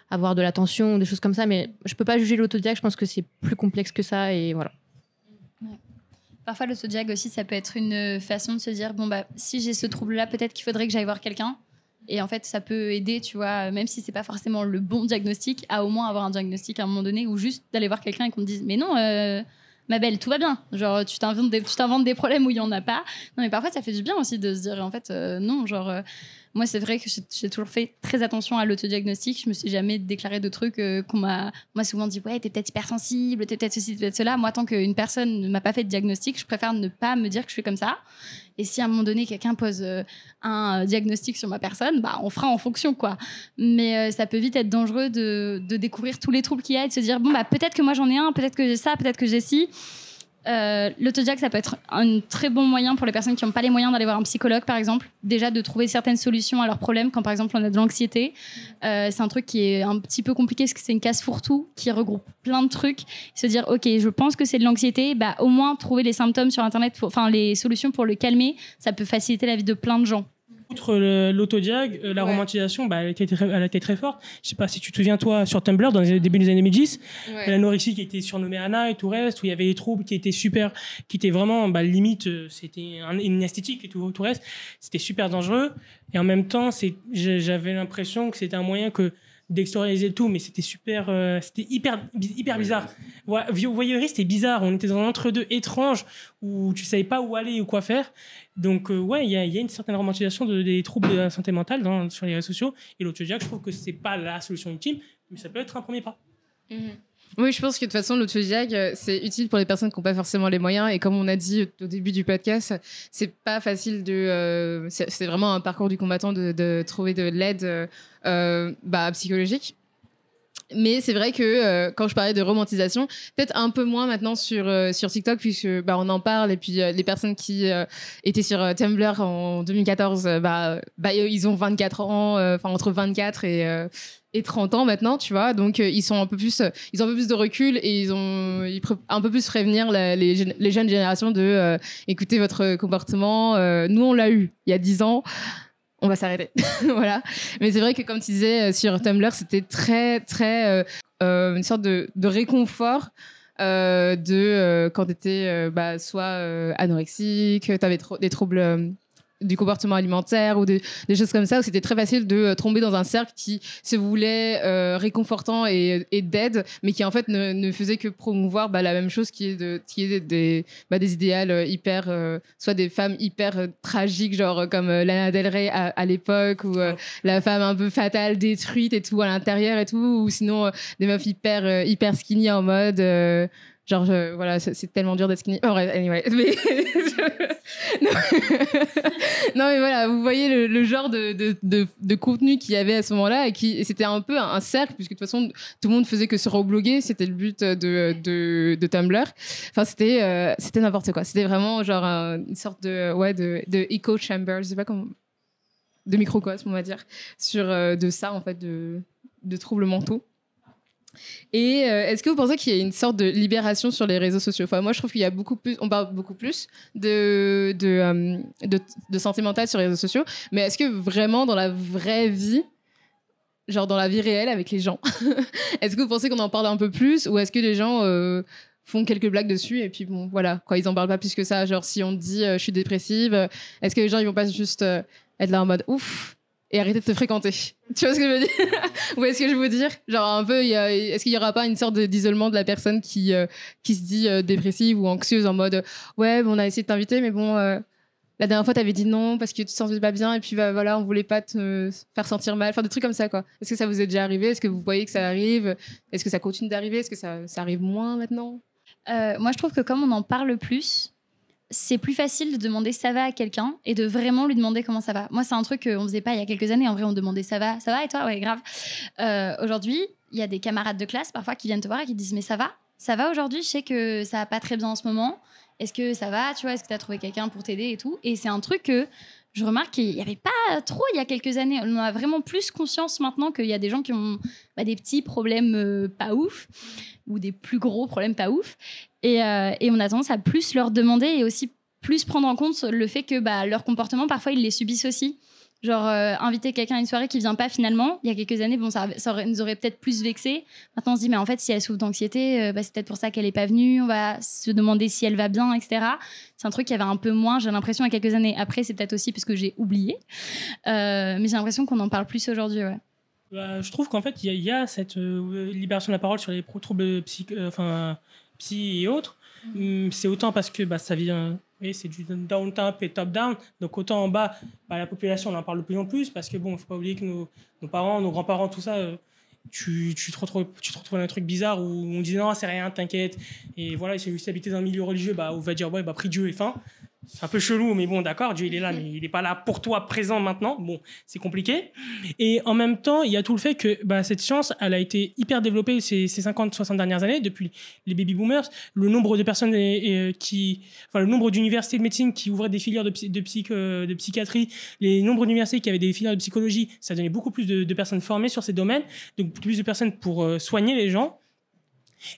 avoir de l'attention des choses comme ça. Mais je peux pas juger l'autodiag, je pense que c'est plus complexe que ça et voilà. Parfois, l'autodiag aussi, ça peut être une façon de se dire bon, bah, si j'ai ce trouble-là, peut-être qu'il faudrait que j'aille voir quelqu'un. Et en fait, ça peut aider, tu vois, même si c'est pas forcément le bon diagnostic, à au moins avoir un diagnostic à un moment donné ou juste d'aller voir quelqu'un et qu'on te dise mais non, euh, ma belle, tout va bien. Genre, tu t'inventes des, des problèmes où il y en a pas. Non, mais parfois, ça fait du bien aussi de se dire en fait, euh, non, genre. euh, moi, c'est vrai que j'ai- toujours fait très attention à l'autodiagnostic. Je me suis jamais déclaré de trucs euh, qu'on m'a m'a souvent dit ouais, t'es peut-être hypersensible, t'es peut-être ceci, t'es peut-être cela. Moi, tant qu'une personne ne m'a pas fait de diagnostic, je préfère ne pas me dire que je suis comme ça. Et si à un moment donné, quelqu'un pose euh, un euh, diagnostic sur ma personne, bah, on fera en fonction, quoi. Mais ça peut vite être dangereux de, de découvrir tous les troubles qu'il y a et de se dire bon, bah, peut-être que moi j'en ai un, peut-être que j'ai ça, peut-être que j'ai ci. Euh, L'autodiag, ça peut être un très bon moyen pour les personnes qui n'ont pas les moyens d'aller voir un psychologue, par exemple. Déjà, de trouver certaines solutions à leurs problèmes, quand par exemple on a de l'anxiété. Euh, c'est un truc qui est un petit peu compliqué parce que c'est une case fourre-tout qui regroupe plein de trucs. Se dire, OK, je pense que c'est de l'anxiété, bah, au moins trouver les symptômes sur Internet, enfin les solutions pour le calmer, ça peut faciliter la vie de plein de gens. Outre le- l'autodiag, euh, la Ouais. romantisation, bah, elle, a été très, elle a été très forte. Je sais pas si tu te souviens, toi, sur Tumblr, dans les débuts des années 2010, l'anorexie qui était surnommée Anna et tout le reste, où il y avait les troubles qui étaient super, qui étaient vraiment, bah, limite, euh, c'était un- une esthétique et tout, tout le reste. C'était super dangereux. Et en même temps, j'avais l'impression que c'était un moyen que d'extérioriser le tout, mais c'était super, euh, c'était hyper, hyper bizarre. Ouais, voyeurisme, c'était bizarre. On était dans un entre-deux étrange où tu savais pas où aller ou quoi faire. Donc, euh, ouais, il y a, il y a une certaine romantisation de- des troubles de la santé mentale dans- sur les réseaux sociaux. Et l'autodiag, je trouve que c'est pas la solution ultime, mais ça peut être un premier pas. Oui, je pense que de toute façon, l'autodiag, euh, c'est utile pour les personnes qui n'ont pas forcément les moyens. Et comme on a dit au début du podcast, c'est pas facile de. euh, c'est vraiment un parcours du combattant de, de trouver de l'aide bah, psychologique. Mais c'est vrai que euh, quand je parlais de romantisation, peut-être un peu moins maintenant sur, euh, sur TikTok, puisque bah, on en parle. Et puis euh, les personnes qui euh, étaient sur euh, Tumblr en 2014, euh, bah, bah, ils ont 24 ans, euh, enfin entre 24 et, euh, et 30 ans maintenant, tu vois. Donc euh, ils sont un peu plus, euh, ils ont un peu plus de recul et ils ont un peu plus prévenir les, les jeunes générations de euh, écoutez votre comportement. euh, nous on l'a eu il y a 10 ans. On va s'arrêter. voilà. Mais c'est vrai que, comme tu disais euh, sur Tumblr, c'était très, très. euh, euh, une sorte de, réconfort de quand tu étais bah, soit anorexique, tu avais des troubles du comportement alimentaire ou des, des choses comme ça, où c'était très facile de euh, tomber dans un cercle qui se voulait euh, réconfortant et, et d'aide, mais qui en fait ne, ne faisait que promouvoir bah, la même chose qui est, de, qui est des, bah, des idéales euh, hyper, euh, soit des femmes hyper tragiques, genre comme Lana Del Rey à, à l'époque, ou euh, la femme un peu fatale, détruite et tout à l'intérieur et tout, ou sinon des meufs hyper, hyper skinny en mode. Genre, voilà, c'est tellement dur d'être skinny. Oh, anyway. Non. Mais voilà, vous voyez le, genre de, de, de, contenu qu'il y avait à ce moment-là. Et, qui- c'était un peu un, cercle, puisque de toute façon, tout le monde faisait que se rebloguer. C'était le but de, de, Tumblr. Enfin, c'était euh, c'était n'importe quoi. C'était vraiment genre un- une sorte de, ouais, de, de echo chamber, je sais pas comment. De microcosme, on va dire. Sur euh, de ça, en fait, de, de troubles mentaux. Et euh, est-ce que vous pensez qu'il y a une sorte de libération sur les réseaux sociaux? Enfin, moi, je trouve qu'il y a beaucoup plus, on parle beaucoup plus de, de, euh, de, santé mentale sur les réseaux sociaux, mais est-ce que vraiment dans la vraie vie, genre dans la vie réelle avec les gens, est-ce que vous pensez qu'on en parle un peu plus ou est-ce que les gens euh, font quelques blagues dessus et puis bon, voilà, quoi, ils en parlent pas plus que ça? Genre, si on dit je suis dépressive, est-ce que les gens ils vont pas juste être là en mode ouf? Et arrêter de te fréquenter. Tu vois ce que je veux dire? Ou est-ce que je veux dire? Genre un peu, est-ce qu'il y aura pas une sorte d'isolement de la personne qui, euh, qui se dit euh, dépressive ou anxieuse en mode ouais, bon, on a essayé de t'inviter, mais bon, euh, la dernière fois, t'avais dit non parce que tu te sentais pas bien et puis bah, voilà, on voulait pas te faire sentir mal. Enfin, des trucs comme ça, quoi. Est-ce que ça vous est déjà arrivé? Est-ce que vous voyez que ça arrive? Est-ce que ça continue d'arriver? Est-ce que ça, ça arrive moins maintenant? Moi, je trouve que comme on en parle plus, c'est plus facile de demander ça va à quelqu'un et de vraiment lui demander comment ça va. Moi, c'est un truc qu'on faisait pas il y a quelques années. En vrai, on demandait ça va, ça va et toi? Ouais, grave. Euh, aujourd'hui, il y a des camarades de classe parfois qui viennent te voir et qui disent mais ça va? Ça va aujourd'hui? Je sais que ça va pas très bien en ce moment. Est-ce que ça va? Tu vois Est-ce que tu as trouvé quelqu'un pour t'aider et tout? Et c'est un truc que je remarque qu'il n'y avait pas trop il y a quelques années. On a vraiment plus conscience maintenant qu'il y a des gens qui ont bah, des petits problèmes euh, pas ouf ou des plus gros problèmes pas ouf. Et, euh, et on a tendance à plus leur demander et aussi plus prendre en compte le fait que bah, leur comportement, parfois, ils les subissent aussi. Genre, euh, inviter quelqu'un à une soirée qui vient pas finalement, il y a quelques années, bon, ça, ça aurait- nous aurait peut-être plus vexé. Maintenant, on se dit, mais en fait, si elle souffre d'anxiété, euh, bah, c'est peut-être pour ça qu'elle est pas venue. On va se demander si elle va bien, etc. C'est un truc qui avait un peu moins, j'ai l'impression, il y a quelques années. Après, c'est peut-être aussi parce que j'ai oublié. Euh, mais j'ai l'impression qu'on en parle plus aujourd'hui, ouais. Bah, je trouve qu'en fait, il y, a- il y a cette euh, libération de la parole sur les troubles psy, euh, enfin, psy et autres. Hum, C'est autant parce que bah, ça vient, oui, c'est du down-top et top-down. Donc autant en bas, bah, la population, on en parle de plus en plus parce que bon, faut pas oublier que nos, parents, nos grands-parents, tout ça, euh, tu, te retrouves, dans un truc bizarre où on dit non, c'est rien, t'inquiète. Et voilà, si tu habites dans un milieu religieux, bah, on va dire ouais, bah, prie Dieu et fin. C'est un peu chelou, mais bon, d'accord, Dieu il est là, mais il n'est pas là pour toi présent maintenant. Bon, c'est compliqué. Et en même temps, il y a tout le fait que bah, cette science, elle a été hyper développée ces, ces 50-60 dernières années, depuis les baby boomers. Le nombre de personnes est, euh, qui, le nombre d'universités de médecine qui ouvraient des filières euh, de psychiatrie, les nombres d'universités qui avaient des filières de psychologie, ça donnait beaucoup plus de, de personnes formées sur ces domaines, donc plus de personnes pour euh, soigner les gens.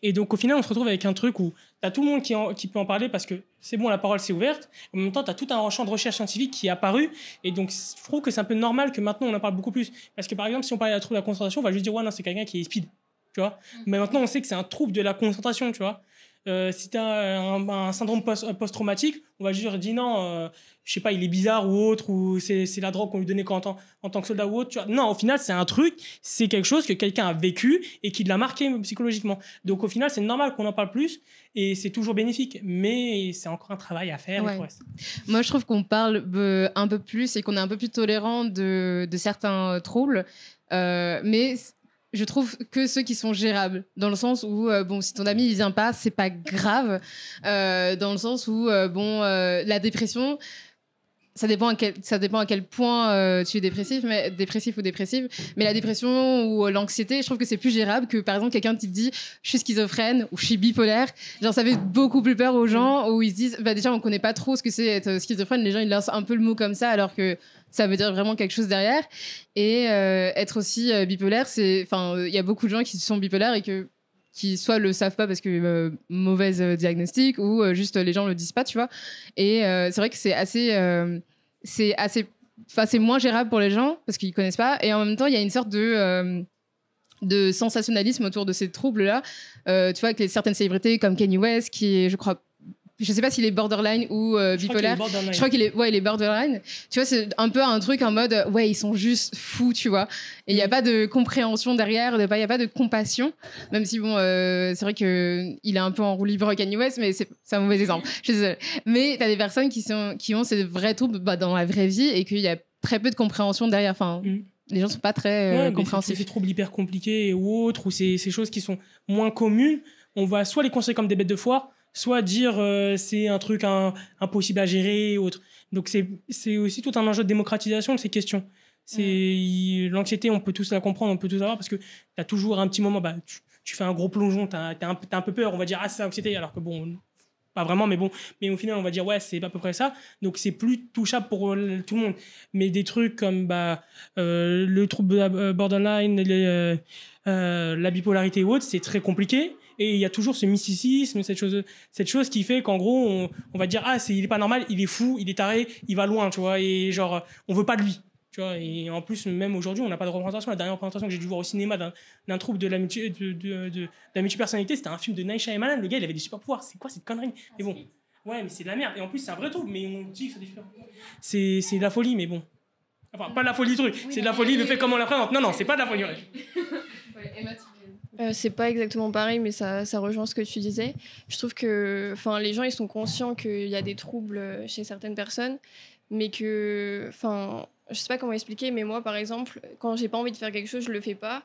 Et donc, au final, on se retrouve avec un truc où tu as tout le monde qui, en- qui peut en parler parce que c'est bon, la parole s'est ouverte. En même temps, tu as tout un champ de recherche scientifique qui est apparu. Et donc, je trouve que c'est un peu normal que maintenant, on en parle beaucoup plus. Parce que, par exemple, si on parlait de la trouble de la concentration, on va juste dire, ouais, non, c'est quelqu'un qui est speed. Tu vois? Mais maintenant, on sait que c'est un trouble de la concentration, tu vois? Euh, si tu as un, un syndrome post- post-traumatique, on va juste dire, non, euh, je sais pas, il est bizarre ou autre, ou c'est la drogue qu'on lui donnait quand, en, en tant que soldat ou autre. Tu vois. Non, au final, c'est un truc, c'est quelque chose que quelqu'un a vécu et qui l'a marqué psychologiquement. Donc, au final, c'est normal qu'on en parle plus et c'est toujours bénéfique. Mais c'est encore un travail à faire. et Ouais. tout le reste. Moi, je trouve qu'on parle euh, un peu plus et qu'on est un peu plus tolérant de, de certains euh, troubles. Euh, mais je trouve que ceux qui sont gérables, dans le sens où, euh, bon, si ton ami il vient pas, c'est pas grave. Euh, dans le sens où, euh, bon, euh, la dépression. Ça dépend, à quel, ça dépend à quel point euh, tu es dépressif, mais, dépressif ou dépressive. Mais la dépression ou euh, l'anxiété, je trouve que c'est plus gérable que, par exemple, quelqu'un qui te dit je suis schizophrène ou je suis bipolaire. Genre, ça fait beaucoup plus peur aux gens où ils se disent, bah, déjà, on connaît pas trop ce que c'est être schizophrène. Les gens, ils lancent un peu le mot comme ça, alors que ça veut dire vraiment quelque chose derrière. Et euh, être aussi euh, bipolaire, c'est. Enfin, euh, il y a beaucoup de gens qui sont bipolaires et que qui soit le savent pas parce que euh, mauvaise euh, diagnostic ou euh, juste euh, les gens le disent pas, tu vois. Et c'est vrai que c'est assez. c'est assez. Enfin, c'est moins gérable pour les gens parce qu'ils connaissent pas. Et en même temps, il y a une sorte de. de sensationnalisme autour de ces troubles-là. Tu vois, avec certaines célébrités comme Kanye West, qui est, je crois, je sais pas s'il est borderline ou euh, Je crois qu'il est bipolaire. borderline. Je crois qu'il est, ouais, il est borderline. Tu vois, c'est un peu un truc en mode, ouais, ils sont juste fous, tu vois. Et il n'y a pas de compréhension derrière, il n'y a pas de compassion. Même si, bon, euh, c'est vrai qu'il est un peu en roue libre Kanye West, mais c'est un mauvais exemple. Je. Mais tu as des personnes qui, sont, qui ont ces vrais troubles bah, dans la vraie vie et qu'il y a très peu de compréhension derrière. Enfin, Mm. les gens sont pas très euh, Ouais, compréhensifs. Ces ces troubles hyper compliqués ou autres, ou ces, ces choses qui sont moins communes, on va soit les considérer comme des bêtes de foire, soit dire euh, c'est un truc un- impossible à gérer ou autre. Donc c'est aussi tout un enjeu de démocratisation de ces questions. C'est il- l'anxiété, on peut tous la comprendre, on peut tous avoir parce que tu as toujours un petit moment, bah, tu, tu fais un gros plongeon, tu as, un, peu peur, on va dire ah c'est l'anxiété, alors que bon, pas vraiment, mais bon, mais au final on va dire ouais c'est à peu près ça. Donc c'est plus touchable pour euh, tout le monde. Mais des trucs comme bah euh, le trouble euh, borderline, les, la bipolarité ou autre, c'est très compliqué. Et il y a toujours ce mysticisme, cette chose, cette chose qui fait qu'en gros, on, on va dire ah c'est il est pas normal, il est fou, il est taré, il va loin, tu vois. Et genre on veut pas de lui, tu vois. Et en plus même aujourd'hui, on n'a pas de représentation. La dernière représentation que j'ai dû voir au cinéma d'un trouble de la de, de, de- de la multipersonnalité, c'était un film de Night Shyamalan. Le gars, il avait des super pouvoirs. C'est quoi cette connerie? Mais bon, ouais, mais c'est de la merde. Et en plus, c'est un vrai trouble. Mais on dit que c'est des super pouvoirs. C'est c'est de la folie, mais bon. Enfin, pas de la folie, truc. C'est de la folie, le fait comment on la présente. Non, non, c'est pas de la folie. ouais. Euh, c'est pas exactement pareil, mais ça, ça rejoint ce que tu disais. Je trouve que les gens ils sont conscients qu'il y a des troubles euh, chez certaines personnes, mais que. Enfin, je sais pas comment expliquer, mais moi par exemple, quand j'ai pas envie de faire quelque chose, je le fais pas.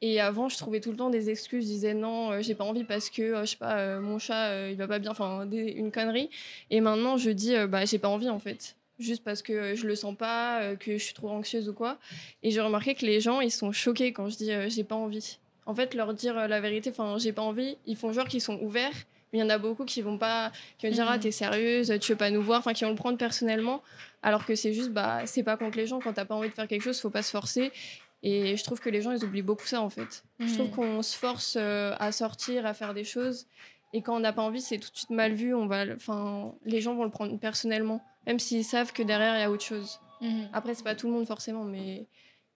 Et avant, je trouvais tout le temps des excuses. Je disais non, euh, j'ai pas envie parce que, euh, je sais pas, mon chat il va pas bien, enfin, une connerie. Et maintenant, je dis, bah, j'ai pas envie en fait. Juste parce que je le sens pas, que je suis trop anxieuse ou quoi. Et j'ai remarqué que les gens, ils sont choqués quand je dis, j'ai pas envie en fait leur dire euh, la vérité enfin j'ai pas envie. Ils font genre qu'ils sont ouverts. Mais il y en a beaucoup qui vont pas qui vont dire Mhm. ah t'es sérieuse tu veux pas nous voir enfin qui vont le prendre personnellement. Alors que c'est juste bah c'est pas contre les gens. Quand t'as pas envie de faire quelque chose faut pas se forcer. Et je trouve que les gens ils oublient beaucoup ça en fait. Je trouve Mhm. qu'on se force euh, à sortir à faire des choses. Et quand on n'a pas envie c'est tout de suite mal vu. On va enfin les gens vont le prendre personnellement. Même s'ils savent que derrière il y a autre chose. Mhm. après c'est pas tout le monde forcément mais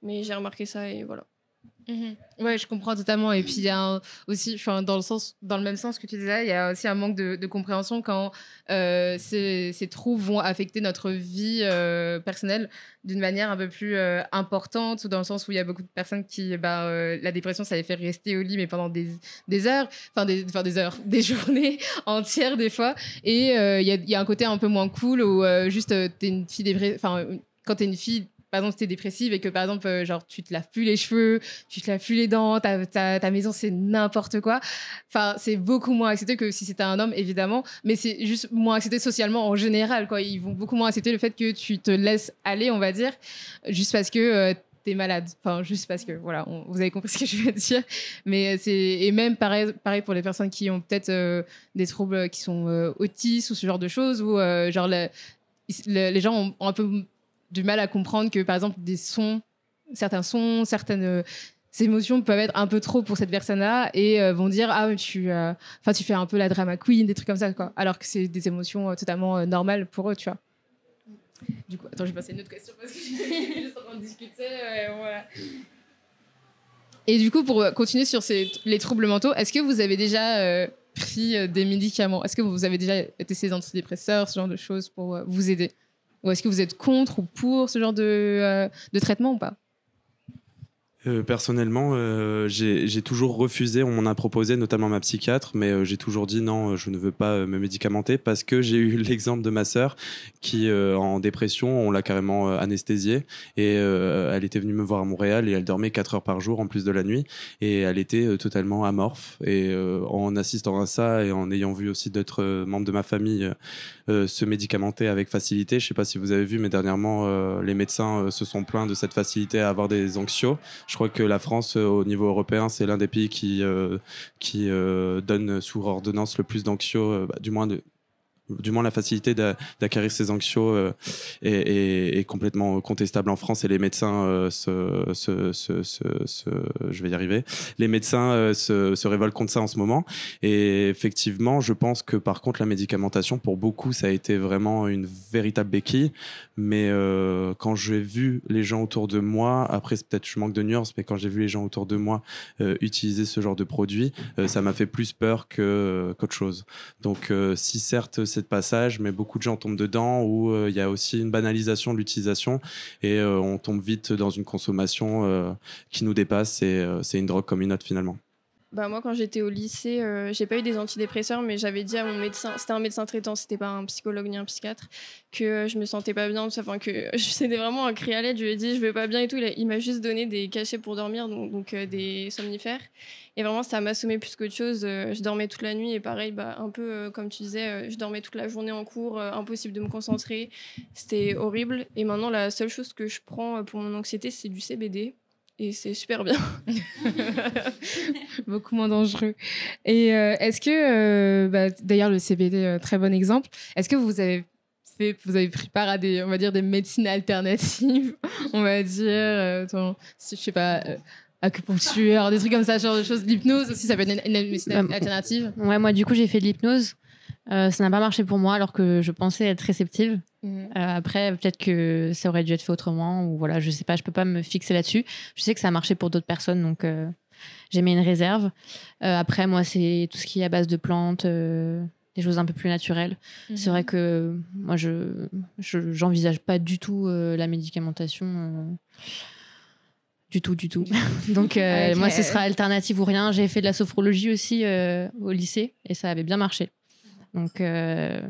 mais j'ai remarqué ça et voilà Mhm. Ouais, je comprends totalement. Et puis il y a aussi, enfin, dans le sens, dans le même sens que tu disais, il y a aussi un manque de, compréhension quand euh, ces, troubles vont affecter notre vie euh, personnelle d'une manière un peu plus euh, importante, dans le sens où il y a beaucoup de personnes qui, bah, euh, la dépression, ça les fait rester au lit, mais pendant des, heures, enfin des, heures, des journées entières des fois. Et il y, a, un côté un peu moins cool où juste t'es une fille enfin quand t'es une fille par exemple, t'es dépressive et que, par exemple, euh, genre, tu te laves plus les cheveux, tu te laves plus les dents, ta, ta, maison, c'est n'importe quoi. Enfin, c'est beaucoup moins accepté que si c'était un homme, évidemment, mais c'est juste moins accepté socialement en général, quoi. Ils vont beaucoup moins accepter le fait que tu te laisses aller, on va dire, juste parce que euh, t'es malade. Enfin, juste parce que, voilà, vous avez compris ce que je veux dire. Mais c'est, et même pareil, pareil pour les personnes qui ont peut-être euh, des troubles qui sont euh, autistes ou ce genre de choses, euh, genre, le- le- les gens ont un peu du mal à comprendre que, par exemple, des sons, certains sons, certaines euh, émotions peuvent être un peu trop pour cette personne-là et euh, vont dire ah tu euh, tu fais un peu la drama queen des trucs comme ça quoi. Alors que c'est des émotions totalement normales pour eux tu vois. Du coup attends je vais passer une autre question parce que juste en train de discuter et du coup pour continuer sur ces, les troubles mentaux est-ce que vous avez déjà pris des médicaments? Est-ce que vous avez déjà testé des antidépresseurs ce genre de choses pour vous aider? Ou est-ce que vous êtes contre ou pour ce genre de, euh, traitement ou pas? Euh, personnellement, euh, j'ai toujours refusé. On m'en a proposé, notamment ma psychiatre, mais j'ai toujours dit non, je ne veux pas me médicamenter parce que j'ai eu l'exemple de ma sœur qui, en dépression, on l'a carrément anesthésiée et elle était venue me voir à Montréal et elle dormait 4 heures par jour en plus de la nuit et elle était totalement amorphe. Et en assistant à ça et en ayant vu aussi d'autres membres de ma famille se médicamenter avec facilité, je sais pas si vous avez vu, mais dernièrement, euh, les médecins euh, se sont plaints de cette facilité à avoir des anxios. Je crois que la France, euh, au niveau européen, c'est l'un des pays qui, euh, qui euh, donne sous ordonnance le plus d'anxios, euh, bah, du moins de du moins la facilité d'a- d'acquérir ces anxios euh, est, complètement contestable en France et les médecins euh, se, je vais y arriver les médecins euh, se, révoltent contre ça en ce moment et effectivement je pense que par contre la médicamentation pour beaucoup ça a été vraiment une véritable béquille mais quand j'ai vu les gens autour de moi, après peut-être je manque de nuances, mais quand j'ai vu les gens autour de moi utiliser ce genre de produit, ça m'a fait plus peur que qu'autre chose. Donc si certes c'est de passage, mais beaucoup de gens tombent dedans où euh, il y a aussi une banalisation de l'utilisation et euh, on tombe vite dans une consommation euh, qui nous dépasse et c'est une drogue comme une autre finalement. Bah moi quand j'étais au lycée, euh, j'ai pas eu des antidépresseurs, mais j'avais dit à mon médecin, c'était un médecin traitant, c'était pas un psychologue ni un psychiatre, que euh, je me sentais pas bien, enfin que c'était vraiment un cri à l'aide. Je lui ai dit je vais pas bien et tout. Il, m'a juste donné des cachets pour dormir, donc, euh, des somnifères. Et vraiment ça m'assommait plus qu'autre chose. Euh, je dormais toute la nuit et pareil, bah un peu euh, comme tu disais, euh, je dormais toute la journée en cours, euh, impossible de me concentrer. C'était horrible. Et maintenant la seule chose que je prends euh, pour mon anxiété, c'est du CBD. Et c'est super bien. beaucoup moins dangereux. Et euh, est-ce que, euh, bah, d'ailleurs, le CBD, euh, très bon exemple, est-ce que vous avez fait, vous avez pris part à des, on va dire, des médecines alternatives, on va dire, euh, attends, si, je sais pas, euh, acupuncture, des trucs comme ça, genre de choses, l'hypnose aussi, ça peut être une, une médecine Bah, alternative? Ouais, moi, du coup, j'ai fait de l'hypnose. Euh, ça n'a pas marché pour moi alors que je pensais être réceptive. Mhm. Euh, après, peut-être que ça aurait dû être fait autrement ou voilà, je sais pas, je peux pas me fixer là-dessus. Je sais que ça a marché pour d'autres personnes, donc euh, j'ai mis une réserve. Après, moi, c'est tout ce qui est à base de plantes, des choses un peu plus naturelles. C'est vrai que moi, je je- j'envisage pas du tout la médicamentation. du tout, du tout. Donc, euh, moi, ce sera alternative ou rien. J'ai fait de la sophrologie aussi euh, au lycée et ça avait bien marché. Donc, euh,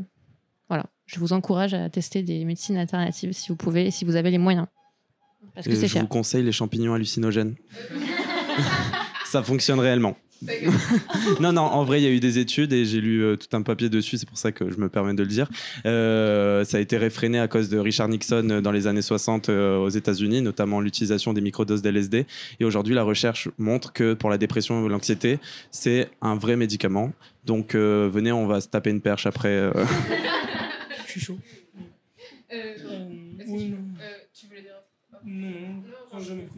voilà. Je vous encourage à tester des médecines alternatives si vous pouvez, si vous avez les moyens. Parce que c'est je cher. vous conseille les champignons hallucinogènes. ça fonctionne réellement. Non, non, en vrai, il y a eu des études et j'ai lu euh, tout un papier dessus, c'est pour ça que je me permets de le dire. Euh, ça a été réfréné à cause de Richard Nixon euh, dans les années 60 euh, aux États-Unis, notamment l'utilisation des microdoses d'LSD. Et aujourd'hui, la recherche montre que pour la dépression ou l'anxiété, c'est un vrai médicament. Donc, euh, venez, on va se taper une perche après. euh. Je suis chaud. Euh, Euh, oui, non. euh, tu voulais dire Non, jamais pas.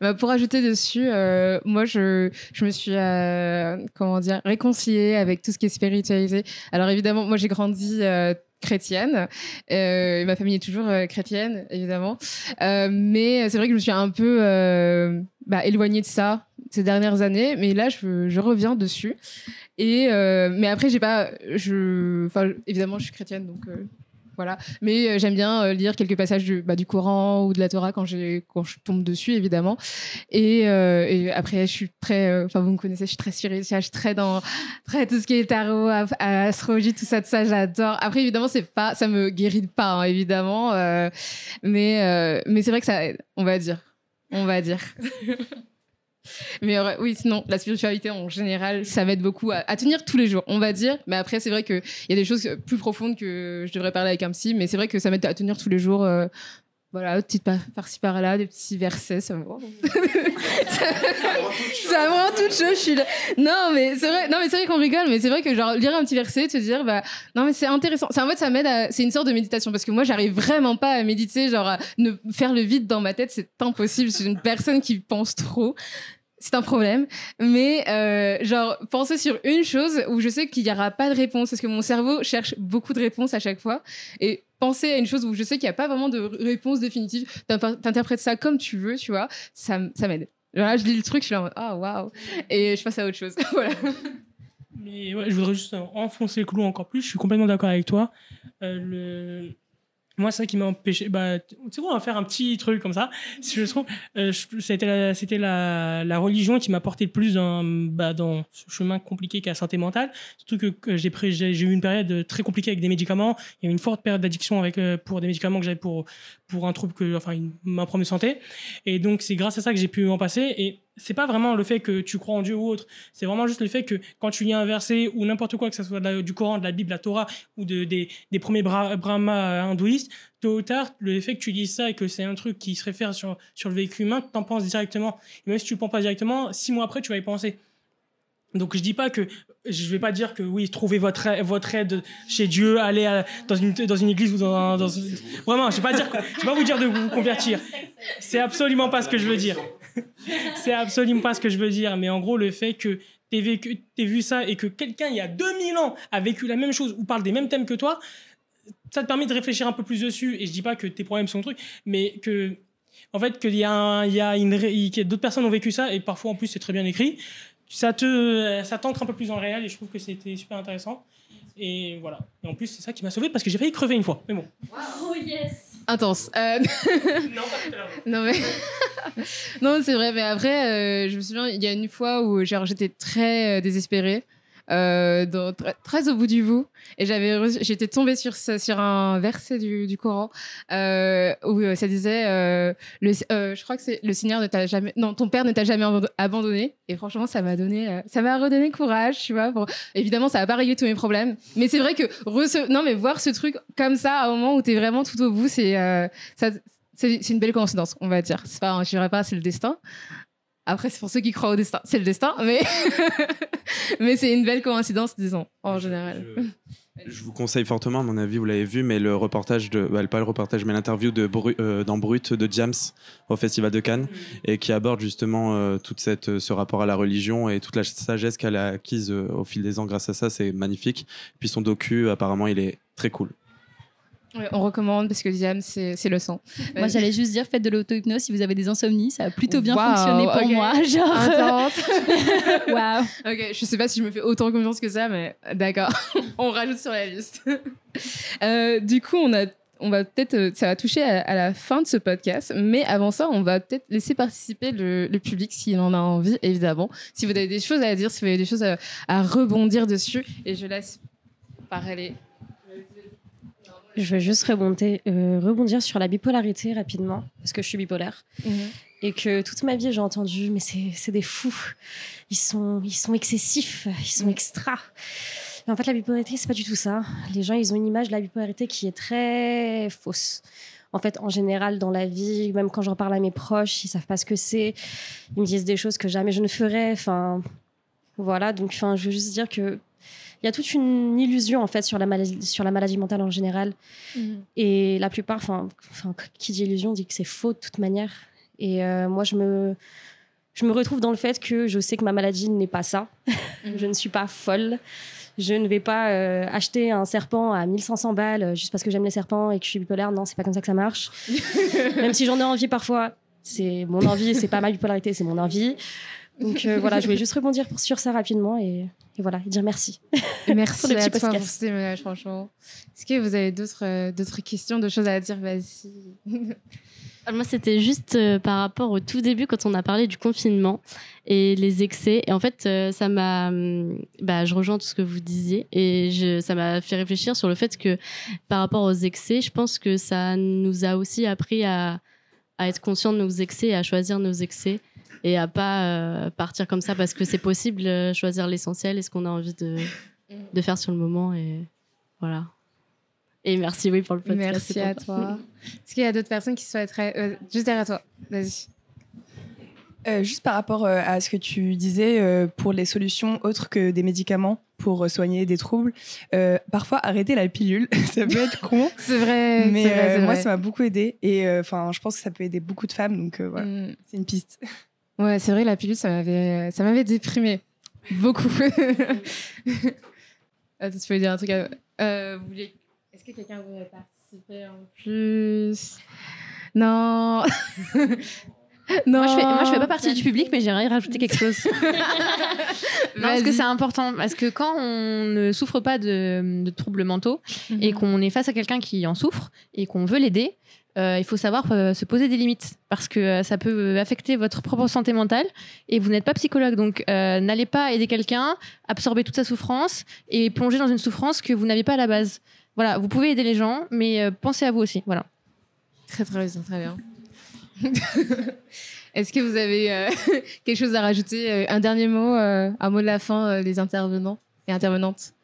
Bah, pour ajouter dessus, euh, moi, je, je me suis, euh, comment dire, réconciliée avec tout ce qui est spiritualité. Alors, évidemment, moi, j'ai grandi euh, chrétienne. Et ma famille est toujours chrétienne, évidemment. Mais c'est vrai que je me suis un peu bah, éloignée de ça ces dernières années. Mais là, je, je reviens dessus. Et, mais après, j'ai pas... Je, évidemment, je suis chrétienne, donc... voilà. Mais euh, j'aime bien euh, lire quelques passages du, bah, du Coran ou de la Torah quand, je tombe dessus, évidemment. Et, euh, après, je suis très, enfin, vous me connaissez, je suis très spirituelle, je suis très dans très tout ce qui est tarot, astrologie, tout ça, tout ça, j'adore. Après, évidemment, c'est pas, ça me guérit pas, hein, évidemment. mais mais c'est vrai que ça aide, on va dire. On va dire. Mais euh, oui, sinon, la spiritualité en général, ça m'aide beaucoup à, à tenir tous les jours, on va dire. Mais après, c'est vrai qu'il y a des choses plus profondes que je devrais parler avec un psy, mais c'est vrai que ça m'aide à tenir tous les jours. euh, voilà, petite par- par-ci par-là, des petits versets, ça me rend. ça me rend toute chose, je suis là. Non, mais c'est vrai, non, mais c'est vrai qu'on rigole, mais c'est vrai que genre lire un petit verset, te dire, bah, non, mais c'est intéressant. C'est en fait, ça m'aide à, c'est une sorte de méditation parce que moi, j'arrive vraiment pas à méditer, genre à ne faire le vide dans ma tête, c'est impossible. Je suis une personne qui pense trop. C'est un problème. Mais, euh, genre, penser sur une chose où je sais qu'il n'y aura pas de réponse parce que mon cerveau cherche beaucoup de réponses à chaque fois. Et penser à une chose où je sais qu'il n'y a pas vraiment de réponse définitive, t'interprètes ça comme tu veux, tu vois, ça, ça m'aide. Là, je lis le truc, je suis là en mode, ah, waouh. Et je passe à autre chose. voilà. Mais ouais, je voudrais juste enfoncer le clou encore plus. Je suis complètement d'accord avec toi. Euh. Moi, c'est ça qui m'a empêché. Bah, tu sais quoi, on va faire un petit truc comme ça. Si je trouve, euh, c'était la, c'était la, la religion qui m'a porté le plus dans, bah, dans ce chemin compliqué qu'est la santé mentale. Surtout que, j'ai, pris- j'ai, j'ai eu une période très compliquée avec des médicaments. Il y a eu une forte période d'addiction avec, euh, pour des médicaments que j'avais pour, pour un trouble, que, enfin, une, un problème santé. Et donc, c'est grâce à ça que j'ai pu en passer. Et c'est pas vraiment le fait que tu crois en Dieu ou autre. C'est vraiment juste le fait que quand tu lis un verset ou n'importe quoi, que ce soit du Coran, de la Bible, la Torah ou de, des, des premiers bra- brahmas hindouistes, tôt ou tard, le fait que tu lises ça et que c'est un truc qui se réfère sur, sur le vécu humain, tu en penses directement. Et même si tu ne penses pas directement, six mois après, tu vas y penser. Donc je dis pas que je vais pas dire que oui trouvez votre aide, votre aide chez Dieu allez à- dans une dans une église ou dans, un- vraiment je vais pas dire je vais pas vous dire de vous convertir c'est absolument pas ce que je veux dire c'est absolument pas ce que je veux dire mais en gros le fait que t'aies vécu t'aies vu ça et que quelqu'un il y a 2000 ans a vécu la même chose ou parle des mêmes thèmes que toi ça te permet de réfléchir un peu plus dessus. Et je dis pas que tes problèmes sont le truc mais que en fait qu'il y a a d'autres personnes ont vécu ça et parfois en plus c'est très bien écrit. Ça te ça t'ancre un peu plus dans le réel et je trouve que c'était super intéressant. Et voilà. Et en plus c'est ça qui m'a sauvé parce que j'ai failli crever une fois mais bon. Yes Intense. Euh, non pas Non mais non c'est vrai mais après euh, je me souviens il y a une fois où genre j'étais très euh, désespérée euh, très, au bout du bout et j'étais tombée sur sur un verset du, Coran euh, où euh, ça disait le, je crois que c'est le Seigneur ne t'a jamais non ton père ne t'a jamais abando- abandonné et franchement ça m'a donné ça m'a redonné courage tu vois évidemment ça va pas régler tous mes problèmes mais c'est vrai que rece- non mais voir ce truc comme ça à un moment où t'es vraiment tout au bout c'est ça c'est une belle coïncidence, on va dire. C'est pas, je dirais pas, c'est le destin. Après, c'est pour ceux qui croient au destin, c'est le destin, mais mais c'est une belle coïncidence, disons, en général. Je, je vous conseille fortement, à mon avis, vous l'avez vu, mais le reportage de, bah, pas le reportage, mais l'interview de Bru- euh, dans Brut de Jams au Festival de Cannes, et qui aborde justement euh, toute cette, euh, ce rapport à la religion et toute la sagesse qu'elle a acquise euh, au fil des ans grâce à ça, c'est magnifique. Puis son docu, apparemment, il est très cool. On recommande parce que Diam, c'est c'est le sang. Moi, j'allais juste dire, faites de l'auto-hypnose si vous avez des insomnies. Ça a plutôt bien fonctionné pour ok. moi. Genre, Intense. waouh. ok, je sais pas si je me fais autant confiance que ça, mais d'accord. on rajoute sur la liste. Euh, du coup, on a. On va peut-être, euh, ça va toucher à, à la fin de ce podcast, mais avant ça, on va peut-être laisser participer le, le public s'il en a envie, évidemment. Si vous avez des choses à dire, si vous avez des choses à, à rebondir dessus, et je laisse parler. Je vais juste rebondir, euh, rebondir sur la bipolarité rapidement, parce que je suis bipolaire. Et que toute ma vie, j'ai entendu, mais c'est des fous. Ils sont, ils sont excessifs, ils sont extra. Et en fait, la bipolarité, c'est pas du tout ça. Les gens, ils ont une image de la bipolarité qui est très fausse. En fait, en général, dans la vie, même quand j'en parle à mes proches, ils savent pas ce que c'est. Ils me disent des choses que jamais je ne ferais. Enfin, voilà. Donc, enfin, je veux juste dire que il y a toute une illusion en fait sur la maladie, sur la maladie mentale en général. Et la plupart, enfin, qui dit illusion dit que c'est faux de toute manière. Et euh, moi, je me, je me retrouve dans le fait que je sais que ma maladie n'est pas ça. je ne suis pas folle. Je ne vais pas euh, acheter un serpent à 1500 balles euh, juste parce que j'aime les serpents et que je suis bipolaire. Non, c'est pas comme ça que ça marche. Même si j'en ai envie parfois, c'est mon envie, c'est pas ma bipolarité, c'est mon envie. Donc euh, voilà, je voulais juste rebondir pour- sur ça rapidement et, et voilà, et dire merci. Merci à toi pour podcast. ce témoignage, franchement. Est-ce que vous avez d'autres euh, d'autres questions, d'autres choses à dire? Vas-y. Moi, c'était juste euh, par rapport au tout début quand on a parlé du confinement et les excès. Et en fait, euh, ça m'a. hum, Bah, je rejoins tout ce que vous disiez et je, ça m'a fait réfléchir sur le fait que par rapport aux excès, je pense que ça nous a aussi appris à, à être conscient de nos excès et à choisir nos excès et à pas euh, partir comme ça parce que c'est possible, euh, choisir l'essentiel et ce qu'on a envie de, de faire sur le moment. Et voilà. Et merci, oui, pour le podcast. Merci à toi. Est-ce qu'il y a d'autres personnes qui souhaiteraient. euh, juste derrière toi. Vas-y. Euh, juste par rapport euh, à ce que tu disais euh, pour les solutions autres que des médicaments pour euh, soigner des troubles, euh, parfois arrêter la pilule, ça peut être con. C'est vrai. Mais vrai, euh, moi, vrai. ça m'a beaucoup aidé et euh, enfin, je pense que ça peut aider beaucoup de femmes, donc euh, voilà, Mm. c'est une piste. Ouais, c'est vrai, la pilule, ça m'avait, ça m'avait déprimé beaucoup. Attends, tu peux dire un truc à... euh, vous voulez... Est-ce que quelqu'un voudrait participer en plus? Non. non. Moi je, fais, moi, je fais pas partie du public, mais j'aimerais rajouter quelque chose. non, parce que c'est important. Parce que quand on ne souffre pas de, de troubles mentaux Mhm. et qu'on est face à quelqu'un qui en souffre et qu'on veut l'aider, euh, il faut savoir euh, se poser des limites parce que euh, ça peut affecter votre propre santé mentale et vous n'êtes pas psychologue. Donc n'allez pas aider quelqu'un, absorber toute sa souffrance et plonger dans une souffrance que vous n'avez pas à la base. Voilà, vous pouvez aider les gens, mais pensez à vous aussi. Voilà. Très très bien, très bien. Est-ce que vous avez quelque chose à rajouter Un dernier mot, un mot de la fin, les intervenants et intervenantes?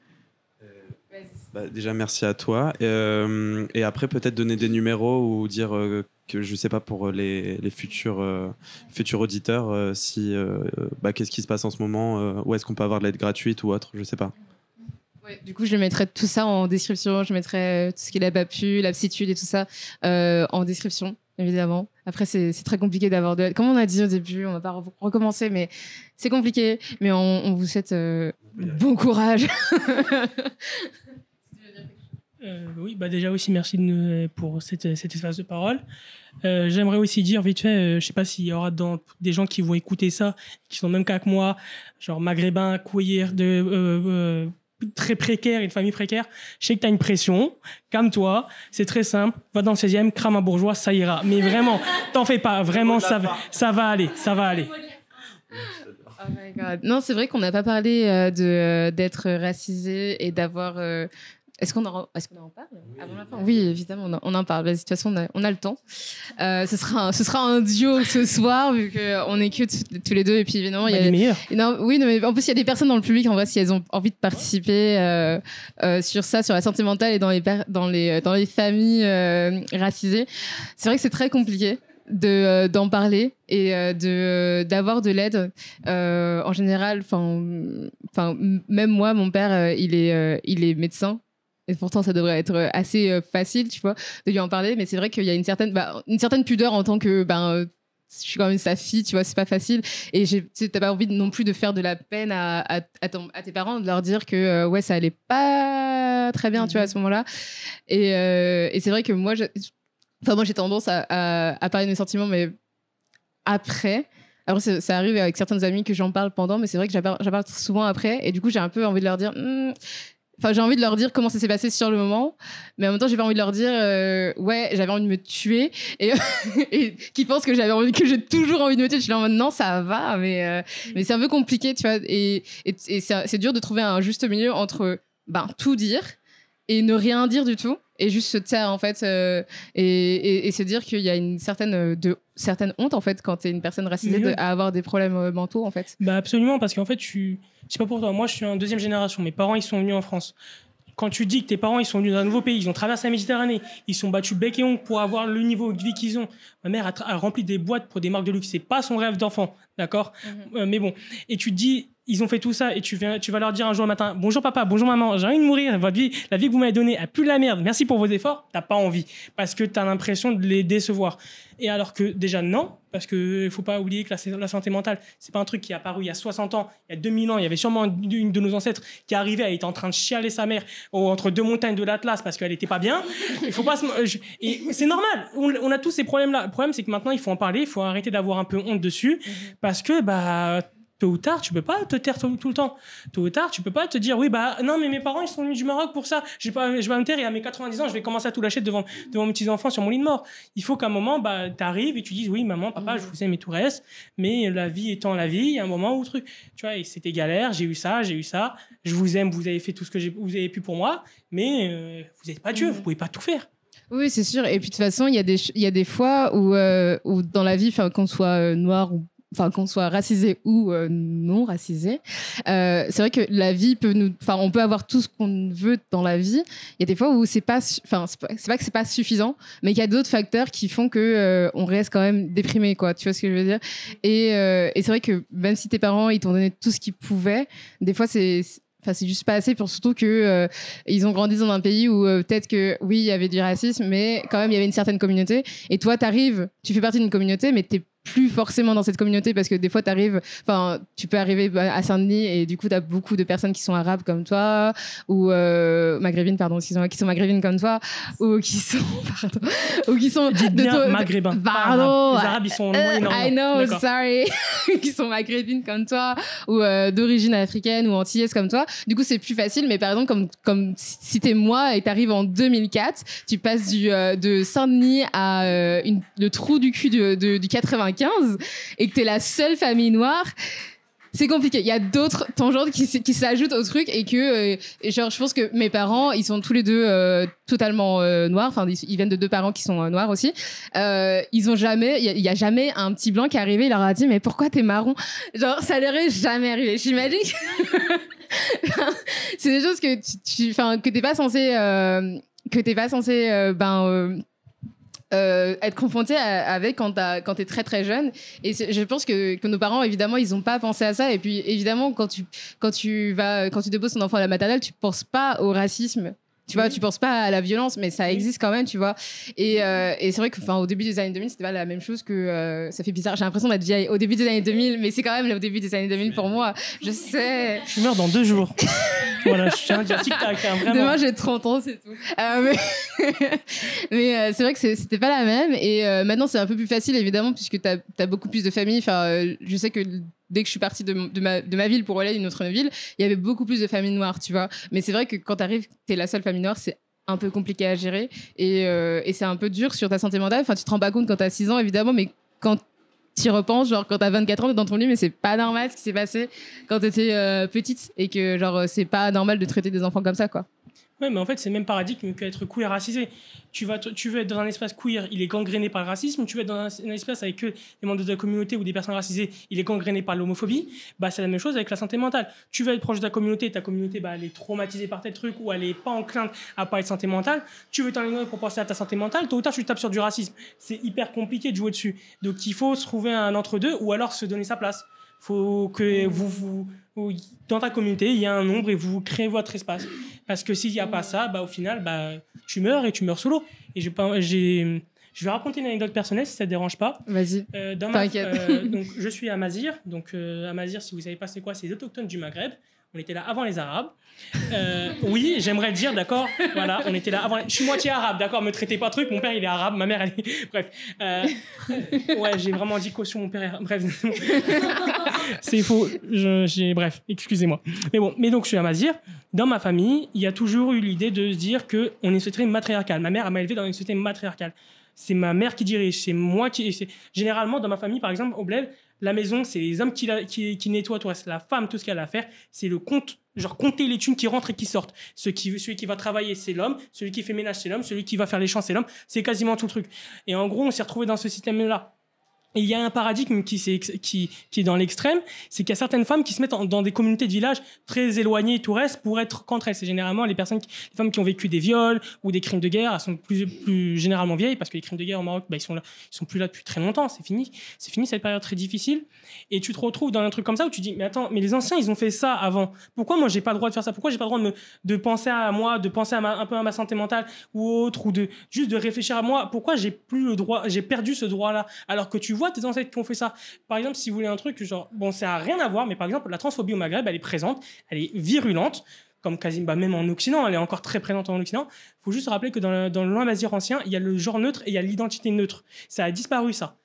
Bah, déjà, merci à toi. Euh, et après, peut-être donner des numéros ou dire euh, que je sais pas pour les, les futurs, euh, futurs auditeurs, euh, si euh, bah, qu'est-ce qui se passe en ce moment, euh, où est-ce qu'on peut avoir de l'aide gratuite ou autre, je sais pas. Ouais, du coup, je mettrai tout ça en description. Je mettrai euh, tout ce qu'il a pas pu, l'aptitude et tout ça euh, en description, évidemment. Après, c'est très compliqué d'avoir de l'aide. Comme on a dit au début, on va pas re- recommencer, mais c'est compliqué. Mais on, on vous souhaite euh, bon courage. Euh, oui, bah déjà aussi merci de nous- pour cette- cet espace de parole. Euh, J'aimerais aussi dire vite fait, euh, je sais pas s'il y aura dans, des gens qui vont écouter ça, qui sont même cas que moi, genre maghrébins, queer, de, euh, euh, très précaires, une famille précaire. Je sais que tu as une pression, calme-toi, c'est très simple, va dans le 16e, crame un bourgeois, ça ira. Mais vraiment, t'en fais pas, vraiment, ça, va- ça va aller, ça va aller. Oh my God. Non, c'est vrai qu'on n'a pas parlé euh, de euh, d'être racisé et d'avoir. Est-ce qu'on en, est-ce qu'on en parle avant la fin Oui, évidemment, on en, on en parle. De toute façon, on a, on a le temps. Euh, ce, sera un, ce sera un duo ce soir, vu qu'on est que tous les deux. Et puis, évidemment, il y Bah, a. les meilleurs. Non, oui, non, mais en plus, il y a des personnes dans le public, en vrai, si elles ont envie de participer euh, euh, sur ça, sur la santé mentale et dans les, dans les, dans les familles euh, racisées. C'est vrai que c'est très compliqué de euh, d'en parler et euh, de d'avoir de l'aide Euh, en général enfin enfin même moi mon père euh, il est euh, il est médecin et pourtant ça devrait être assez euh, facile tu vois de lui en parler mais c'est vrai qu'il y a une certaine bah, une certaine pudeur en tant que ben euh, je suis quand même sa fille, tu vois, c'est pas facile. Et t'as pas envie non plus de faire de la peine à, à, à ton- à tes parents, de leur dire que euh, ouais, ça allait pas très bien, tu vois, à ce moment-là. Et, euh, et c'est vrai que moi, enfin, moi j'ai tendance à, parler de mes sentiments, mais après. Après, ça, ça arrive avec certaines amies que j'en parle pendant, mais c'est vrai que j'en parle j'en parle souvent après. Et du coup, j'ai un peu envie de leur dire. Hmm, Enfin, j'ai envie de leur dire comment ça s'est passé sur le moment, mais en même temps, j'ai pas envie de leur dire euh, ouais, j'avais envie de me tuer et, qui pensent que j'avais envie que j'ai toujours envie de me tuer. Je suis là en mode non, ça va, mais euh, mais c'est un peu compliqué, tu vois. Et, et, c'est dur de trouver un juste milieu entre ben tout dire et ne rien dire du tout et juste se taire en fait euh, et, et, et se dire qu'il y a une certaine euh, de certaine honte en fait quand t'es une personne racisée de, à avoir des problèmes euh, mentaux en fait. Bah absolument, parce qu'en fait, suis, je sais pas pour toi, moi je suis en deuxième génération, mes parents ils sont venus en France. Quand tu dis que tes parents ils sont venus d'un nouveau pays, ils ont traversé la Méditerranée, ils sont battus bec et ongle pour avoir le niveau de vie qu'ils ont. Ma mère a, a rempli des boîtes pour des marques de luxe, c'est pas son rêve d'enfant, d'accord Euh, Mais bon, et tu te dis, ils ont fait tout ça et tu, viens, tu vas leur dire un jour le matin, bonjour papa, bonjour maman, j'ai envie de mourir, votre vie, la vie que vous m'avez donnée a plus la merde, merci pour vos efforts, t'as pas envie, parce que t'as l'impression de les décevoir. Et alors que déjà non, parce que faut pas oublier que la, la santé mentale, c'est pas un truc qui est apparu il y a 60 ans, il y a 2000 ans, il y avait sûrement une, une de nos ancêtres qui arrivait, elle était en train de chialer sa mère au- entre deux montagnes de l'Atlas parce qu'elle était pas bien. Il faut pas se- je- et c'est normal, on, on a tous ces problèmes-là. Le problème, c'est que maintenant, il faut en parler, il faut arrêter d'avoir un peu honte dessus, parce que bah tôt ou tard, tu peux pas te taire tout, le temps. Tôt ou tard, tu peux pas te dire, oui, bah non, mais mes parents, ils sont venus du Maroc pour ça. Je vais pas, je vais me taire et à mes 90 ans, je vais commencer à tout lâcher devant, devant mes petits-enfants sur mon lit de mort. Il faut qu'à un moment, bah, tu arrives et tu dises, oui, maman, papa, je vous aime et tout reste. Mais la vie étant la vie, il y a un moment où truc. Tu vois, et c'était galère, j'ai eu ça, j'ai eu ça. Je vous aime, vous avez fait tout ce que j'ai- vous avez pu pour moi. Mais euh, vous n'êtes pas Dieu, vous pouvez pas tout faire. Oui, c'est sûr. Et puis de toute façon, il y, a des y a des fois où, euh, où dans la vie, qu'on soit euh, noir ou enfin qu'on soit racisé ou euh, non racisé, euh, c'est vrai que la vie peut nous, enfin on peut avoir tout ce qu'on veut dans la vie. Il y a des fois où c'est pas, enfin c'est pas, pas que c'est pas suffisant, mais qu'il y a d'autres facteurs qui font que euh, on reste quand même déprimé, quoi. Tu vois ce que je veux dire? Et, c'est vrai que même si tes parents ils t'ont donné tout ce qu'ils pouvaient, des fois c'est Enfin, c'est juste pas assez pour surtout que ils ont grandi dans un pays où peut-être que oui, il y avait du racisme, mais quand même il y avait une certaine communauté. Et toi, t'arrives, tu fais partie d'une communauté, mais t'es plus forcément dans cette communauté parce que des fois t'arrives, enfin, tu peux arriver bah, à Saint-Denis et du coup t'as beaucoup de personnes qui sont arabes comme toi ou euh, maghrébines, pardon, excuse-moi, qui sont maghrébines comme toi ou qui sont, pardon, ou qui sont Dites de bien toi- maghrébin. pas Pardon. Les arabes, ils sont Euh, énormes. I know, sorry. qui sont maghrébines comme toi ou euh, d'origine africaine ou antillaise comme toi. Du coup, c'est plus facile. Mais par exemple, comme, comme si si t'es moi et t'arrives en 2004, tu passes du, euh, de Saint-Denis à euh, une- le trou du cul de- de- du 95 et que t'es la seule famille noire. C'est compliqué. Il y a d'autres tangentes qui, s'ajoutent au truc et que, euh, genre, je pense que mes parents, ils sont tous les deux euh, totalement euh, noirs. Enfin, ils, viennent de deux parents qui sont noirs aussi. Ils ont jamais, il y a- jamais un petit blanc qui est arrivé, il leur a dit, mais pourquoi t'es marron? Genre, ça leur est jamais arrivé. J'imagine c'est des choses que tu, tu- que t'es pas censé, que t'es pas censé, ben. Euh, être confronté à- avec quand quand t'es très très jeune. Et je pense que, que nos parents évidemment ils ont pas pensé à ça. Et puis évidemment quand tu quand tu vas quand tu déposes ton enfant à la maternelle tu penses pas au racisme tu vois, tu penses pas à la violence, mais ça existe quand même, tu vois. Et, euh, et c'est vrai que, enfin, au début des années 2000, c'était pas la même chose que. euh, ça fait bizarre. J'ai l'impression d'être vieille au début des années 2000, mais c'est quand même au début des années 2000 pour moi. Je sais. Je meurs dans deux jours. voilà, je tiens à dire tic-tac, hein, vraiment. Demain, j'ai 30 ans, c'est tout. Euh, mais mais, euh, c'est vrai que c'était pas la même. Et euh, maintenant, c'est un peu plus facile, évidemment, puisque tu as, beaucoup plus de familles. Enfin, euh, je sais que dès que je suis partie de, ma, ville pour aller à une autre ville, il y avait beaucoup plus de familles noires, tu vois. Mais c'est vrai que quand tu arrives, tu es la seule famille noire, c'est un peu compliqué à gérer. Et, euh, et c'est un peu dur sur ta santé mentale. Enfin, tu te rends pas compte quand tu as 6 ans, évidemment, mais quand tu repenses, genre quand t'as 24 ans, t'es dans ton lit, mais c'est pas normal ce qui s'est passé quand t'étais euh, petite et que genre c'est pas normal de traiter des enfants comme ça, quoi. Ouais, mais en fait, c'est le même paradigme qu'être queer racisé. Tu, vas, tu veux être dans un espace queer, il est gangréné par le racisme. Tu veux être dans un, espace avec que des membres de ta communauté ou des personnes racisées, il est gangréné par l'homophobie. Bah, c'est la même chose avec la santé mentale. Tu veux être proche de ta communauté, ta communauté, bah, elle est traumatisée par tel truc ou elle est pas enclin à parler de santé mentale. Tu veux t'en éloigner pour penser à ta santé mentale, tôt ou tard, tu tapes sur du racisme. C'est hyper compliqué de jouer dessus. Donc, il faut se trouver un entre-deux ou alors se donner sa place. faut que vous, vous- dans ta communauté, il y a un nombre et vous créez votre espace. Parce que s'il n'y a pas ça, bah, au final, bah, tu meurs et tu meurs solo. Et je, j'ai, je vais raconter une anecdote personnelle si ça ne te dérange pas. Vas-y. Euh, T'inquiète. euh, donc, je suis à Mazir. Donc, euh, à Mazir, si vous savez pas c'est quoi, c'est les autochtones du Maghreb. On était là avant les Arabes. Euh, oui, j'aimerais le dire, d'accord. Voilà, on était là avant. les- Je suis moitié arabe, d'accord. Me traitez pas truc. Mon père, il est arabe. Ma mère, elle est. Bref. Euh, ouais, j'ai vraiment dit caution. Mon père. est- Bref. C'est faux. Je-. Bref, excusez-moi. Mais bon, mais donc je suis à Mazir. Dans ma famille, il y a toujours eu l'idée de se dire que on est une société matriarcale. Ma mère m'a élevé dans une société matriarcale. C'est ma mère qui dirige, c'est moi qui. Généralement, dans ma famille, par exemple, au bled, la maison, c'est les hommes qui, nettoient, toi, c'est la femme, tout ce qu'elle a à faire. C'est le compte, genre compter les thunes qui rentrent et qui sortent. Ce qui, celui qui va travailler, c'est l'homme. Celui qui fait ménage, c'est l'homme. Celui qui va faire les champs, c'est l'homme. C'est quasiment tout le truc. Et en gros, on s'est retrouvé dans ce système-là. Il y a un paradigme qui, est dans l'extrême, c'est qu'il y a certaines femmes qui se mettent en- dans des communautés de villages très éloignées et tout reste pour être contre elles. C'est généralement les personnes, les femmes qui ont vécu des viols ou des crimes de guerre. Elles sont plus, généralement vieilles parce que les crimes de guerre au Maroc, bah, ils sont sont plus là depuis très longtemps. C'est fini, c'est fini cette période très difficile. Et tu te retrouves dans un truc comme ça où tu dis, mais attends, mais les anciens, ils ont fait ça avant. Pourquoi moi j'ai pas le droit de faire ça? Pourquoi j'ai pas le droit de penser à moi, de penser un peu à ma santé mentale ou autre, ou de juste de réfléchir à moi? Pourquoi j'ai plus le droit, j'ai perdu ce droit-là? Alors que tu vois tes ancêtres qui ont fait ça. Par exemple, si vous voulez un truc, genre, bon, ça a rien à voir, mais par exemple, la transphobie au Maghreb, elle est présente, elle est virulente. Comme quasiment, bah, même en Occident, elle est encore très présente en Occident. Il faut juste rappeler que dans le, dans le ancien, il y a le genre neutre et il y a l'identité neutre. Ça a disparu, ça.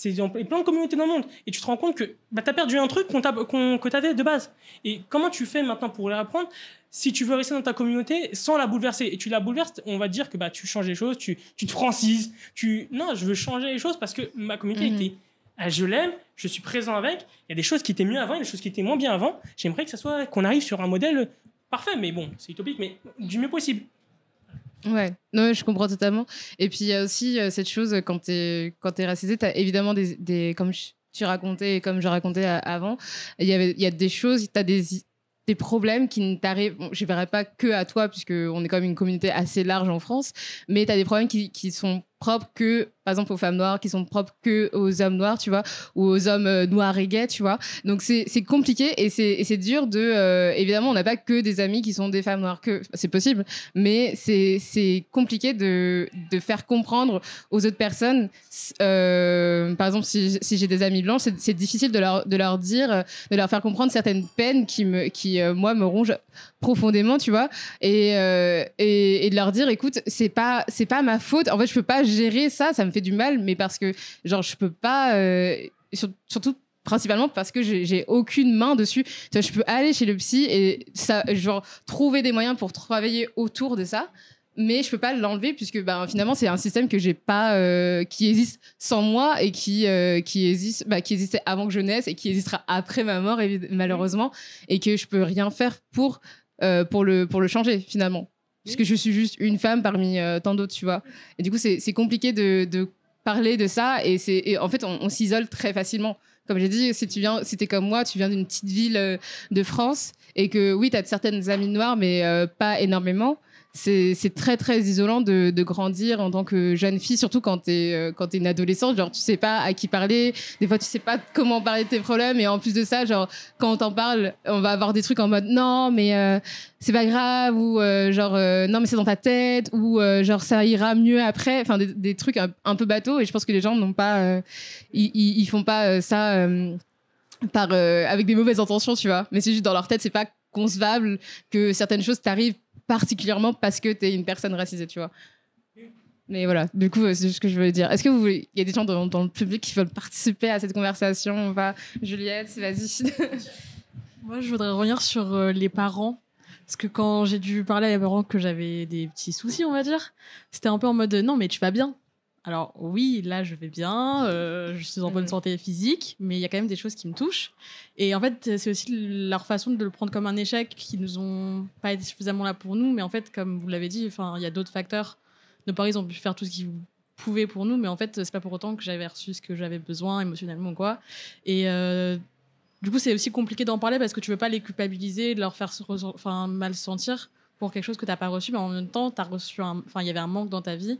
C'est dans plein de communautés dans le monde. Et tu te rends compte que bah, tu as perdu un truc qu'on que tu avais de base. Et comment tu fais maintenant pour les reprendre si tu veux rester dans ta communauté sans la bouleverser? Et tu la bouleverses, on va dire que bah, tu changes les choses, tu, tu te francises. Tu... Non, je veux changer les choses parce que ma communauté était. ah, je l'aime, je suis présent avec. Il y a des choses qui étaient mieux avant, il y a des choses qui étaient moins bien avant. J'aimerais que ça soit qu'on arrive sur un modèle parfait, mais bon, c'est utopique, mais du mieux possible. Ouais, non, je comprends totalement. Et puis il y a aussi euh, cette chose euh, quand t'es quand t'es racisé, t'as évidemment des, des comme je- tu racontais et comme je racontais a- avant, il y y a des choses, t'as des des problèmes qui ne t'arrivent, je verrai pas que à toi puisque on est quand même une communauté assez large en France, mais tu as des problèmes qui, qui sont propres que par exemple aux femmes noires, qui sont propres que aux hommes noirs, tu vois, ou aux hommes euh, noirs et gays, tu vois. Donc c'est compliqué et c'est dur de euh, évidemment on n'a pas que des amis qui sont des femmes noires que c'est possible, mais c'est compliqué de de faire comprendre aux autres personnes. euh, par exemple, si, si j'ai des amis blancs, c'est difficile de leur de leur dire, de leur faire comprendre certaines peines qui me qui moi me rongent profondément, tu vois, et, euh, et et de leur dire, écoute, c'est pas c'est pas ma faute. En fait, je peux pas gérer ça, ça me fait du mal, mais parce que genre je peux pas, euh, sur- surtout principalement parce que j'ai aucune main dessus. Tu vois, je peux aller chez le psy et ça, genre trouver des moyens pour travailler autour de ça, mais je peux pas l'enlever puisque ben, finalement c'est un système que j'ai pas, euh, qui existe sans moi et qui qui existe, bah, qui existait avant que je naisse et qui existera après ma mort malheureusement et que je peux rien faire pour euh, pour le pour le changer finalement. Puisque je suis juste une femme parmi euh, tant d'autres, tu vois. Et du coup, c'est compliqué de, de parler de ça. Et et en fait on, s'isole très facilement. Comme j'ai dit si tu viens si t'es comme moi tu viens d'une petite ville euh, de France et que oui tu as certaines amies noires mais pas énormément c'est très très isolant de, grandir en tant que jeune fille surtout quand t'es euh, quand t'es une adolescente. Genre tu sais pas à qui parler. Des fois tu sais pas comment parler de tes problèmes. Et en plus de ça genre quand on t'en parle on va avoir des trucs en mode non mais euh, c'est pas grave. Ou euh, genre non mais c'est dans ta tête. Ou genre ça ira mieux après. Enfin des, trucs un, peu bateaux. Et je pense que les gens n'ont pas ils, ils, font pas ça par avec des mauvaises intentions tu vois. Mais c'est juste dans leur tête c'est pas concevable que certaines choses t'arrivent particulièrement parce que t'es une personne racisée tu vois mais voilà, du coup, c'est ce que je voulais dire. Est-ce que vous voulez... Il y a des gens dans, dans le public qui veulent participer à cette conversation? On va... Juliette, vas-y. Moi, je voudrais revenir sur euh, les parents. Parce que quand j'ai dû parler à mes parents que j'avais des petits soucis, on va dire, c'était un peu en mode non, mais tu vas bien. Alors oui, là je vais bien, euh, je suis en bonne santé physique, mais il y a quand même des choses qui me touchent. Et en fait, c'est aussi leur façon de le prendre comme un échec qui nous ont pas été suffisamment là pour nous. Mais en fait, comme vous l'avez dit, enfin, il y a d'autres facteurs. Nos parents ils ont pu faire tout ce qu'ils pouvaient pour nous, mais en fait, c'est pas pour autant que j'avais reçu ce que j'avais besoin émotionnellement quoi. Et euh, du coup, c'est aussi compliqué d'en parler parce que tu veux pas les culpabiliser, de leur faire se enfin, mal se sentir pour quelque chose que t'as pas reçu, mais en même temps, t'as reçu enfin, il y avait un manque dans ta vie.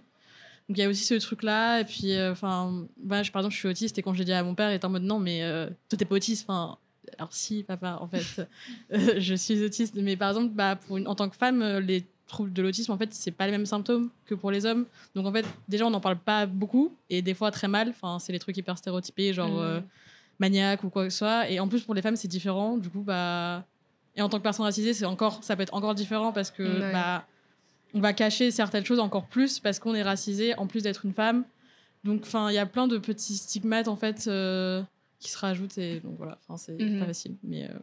Donc il y a aussi ce truc-là. Et puis, euh, enfin, bah, je, par exemple, je suis autiste et quand j'ai dit à mon père, il était en mode non, mais euh, toi, t'es pas autiste. Enfin, alors si, papa, en fait, euh, je suis autiste. Mais par exemple, bah, pour une, en tant que femme, euh, les troubles de l'autisme, en fait, c'est pas les mêmes symptômes que pour les hommes. Donc en fait, déjà, on n'en parle pas beaucoup et des fois très mal. Enfin, c'est les trucs hyper stéréotypés, genre euh, maniaque ou quoi que ce soit. Et en plus, pour les femmes, c'est différent. Du coup, bah. Et en tant que personne racisée, c'est encore, ça peut être encore différent parce que Ouais. bah, on va cacher certaines choses encore plus parce qu'on est racisé en plus d'être une femme. Donc, enfin, il y a plein de petits stigmates en fait euh, qui se rajoutent et donc voilà, enfin, c'est Mhm. pas facile. Mais euh,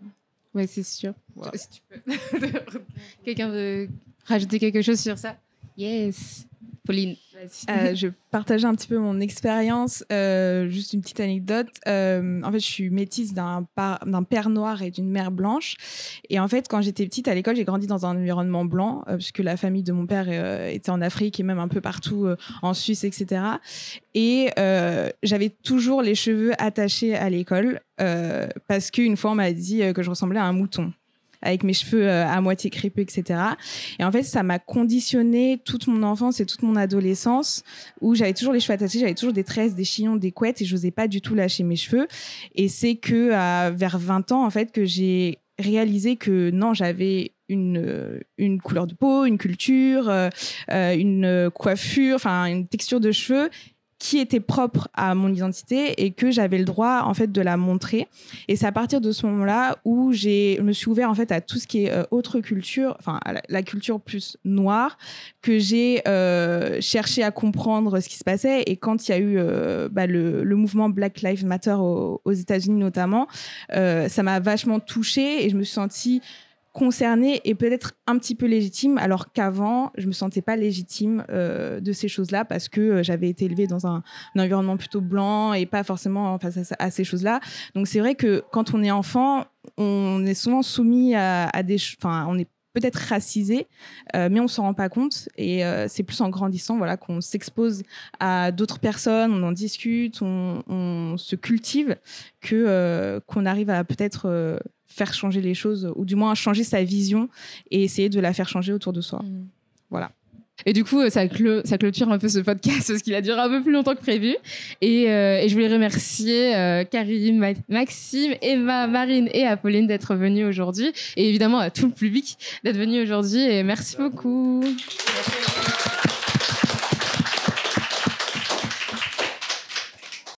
Ouais, c'est sûr. Voilà. Si tu peux. Quelqu'un veut rajouter quelque chose sur ça? Yes. Pauline. Euh, je partageais un petit peu mon expérience. euh, juste une petite anecdote. Euh, en fait, je suis métisse d'un père noir et d'une mère blanche. Et en fait, quand j'étais petite à l'école, j'ai grandi dans un environnement blanc, puisque la famille de mon père était en Afrique et même un peu partout en Suisse, etc. Et j'avais toujours les cheveux attachés à l'école, parce qu'une fois, on m'a dit que je ressemblais à un mouton avec mes cheveux euh, à moitié crépus, etc. Et en fait, ça m'a conditionné toute mon enfance et toute mon adolescence où j'avais toujours les cheveux attachés, j'avais toujours des tresses, des chillons, des couettes et j'osais pas du tout lâcher mes cheveux. Et c'est que à, vers 20 ans, en fait, que j'ai réalisé que non, j'avais une, euh, couleur de peau, une culture, euh, euh, une coiffure, enfin une texture de cheveux qui était propre à mon identité et que j'avais le droit en fait de la montrer. Et c'est à partir de ce moment-là où j'ai me suis ouvert en fait à tout ce qui est euh, autre culture enfin à la, la culture plus noire que j'ai euh, cherché à comprendre ce qui se passait. Et quand il y a eu euh, bah, le, le mouvement Black Lives Matter aux, aux États-Unis notamment euh, ça m'a vachement touchée et je me suis sentie concernée et peut-être un petit peu légitime, alors qu'avant, je me sentais pas légitime euh, de ces choses-là parce que euh, j'avais été élevée dans un, environnement plutôt blanc et pas forcément face à, ces choses-là. Donc c'est vrai que quand on est enfant, on est souvent soumis à, à des, enfin, on est peut-être racisé, euh, mais on s'en rend pas compte. Et c'est plus en grandissant, voilà, qu'on s'expose à d'autres personnes, on en discute, on, se cultive, que qu'on arrive à peut-être faire changer les choses, ou du moins changer sa vision et essayer de la faire changer autour de soi. Voilà. Et du coup, euh, ça, clôt- ça clôture un peu ce podcast parce qu'il a duré un peu plus longtemps que prévu. Et, euh, et je voulais remercier euh, Karine, Ma- Maxime, Emma, Marine et Apolline d'être venues aujourd'hui. Et évidemment à tout le public d'être venu aujourd'hui. Et merci beaucoup.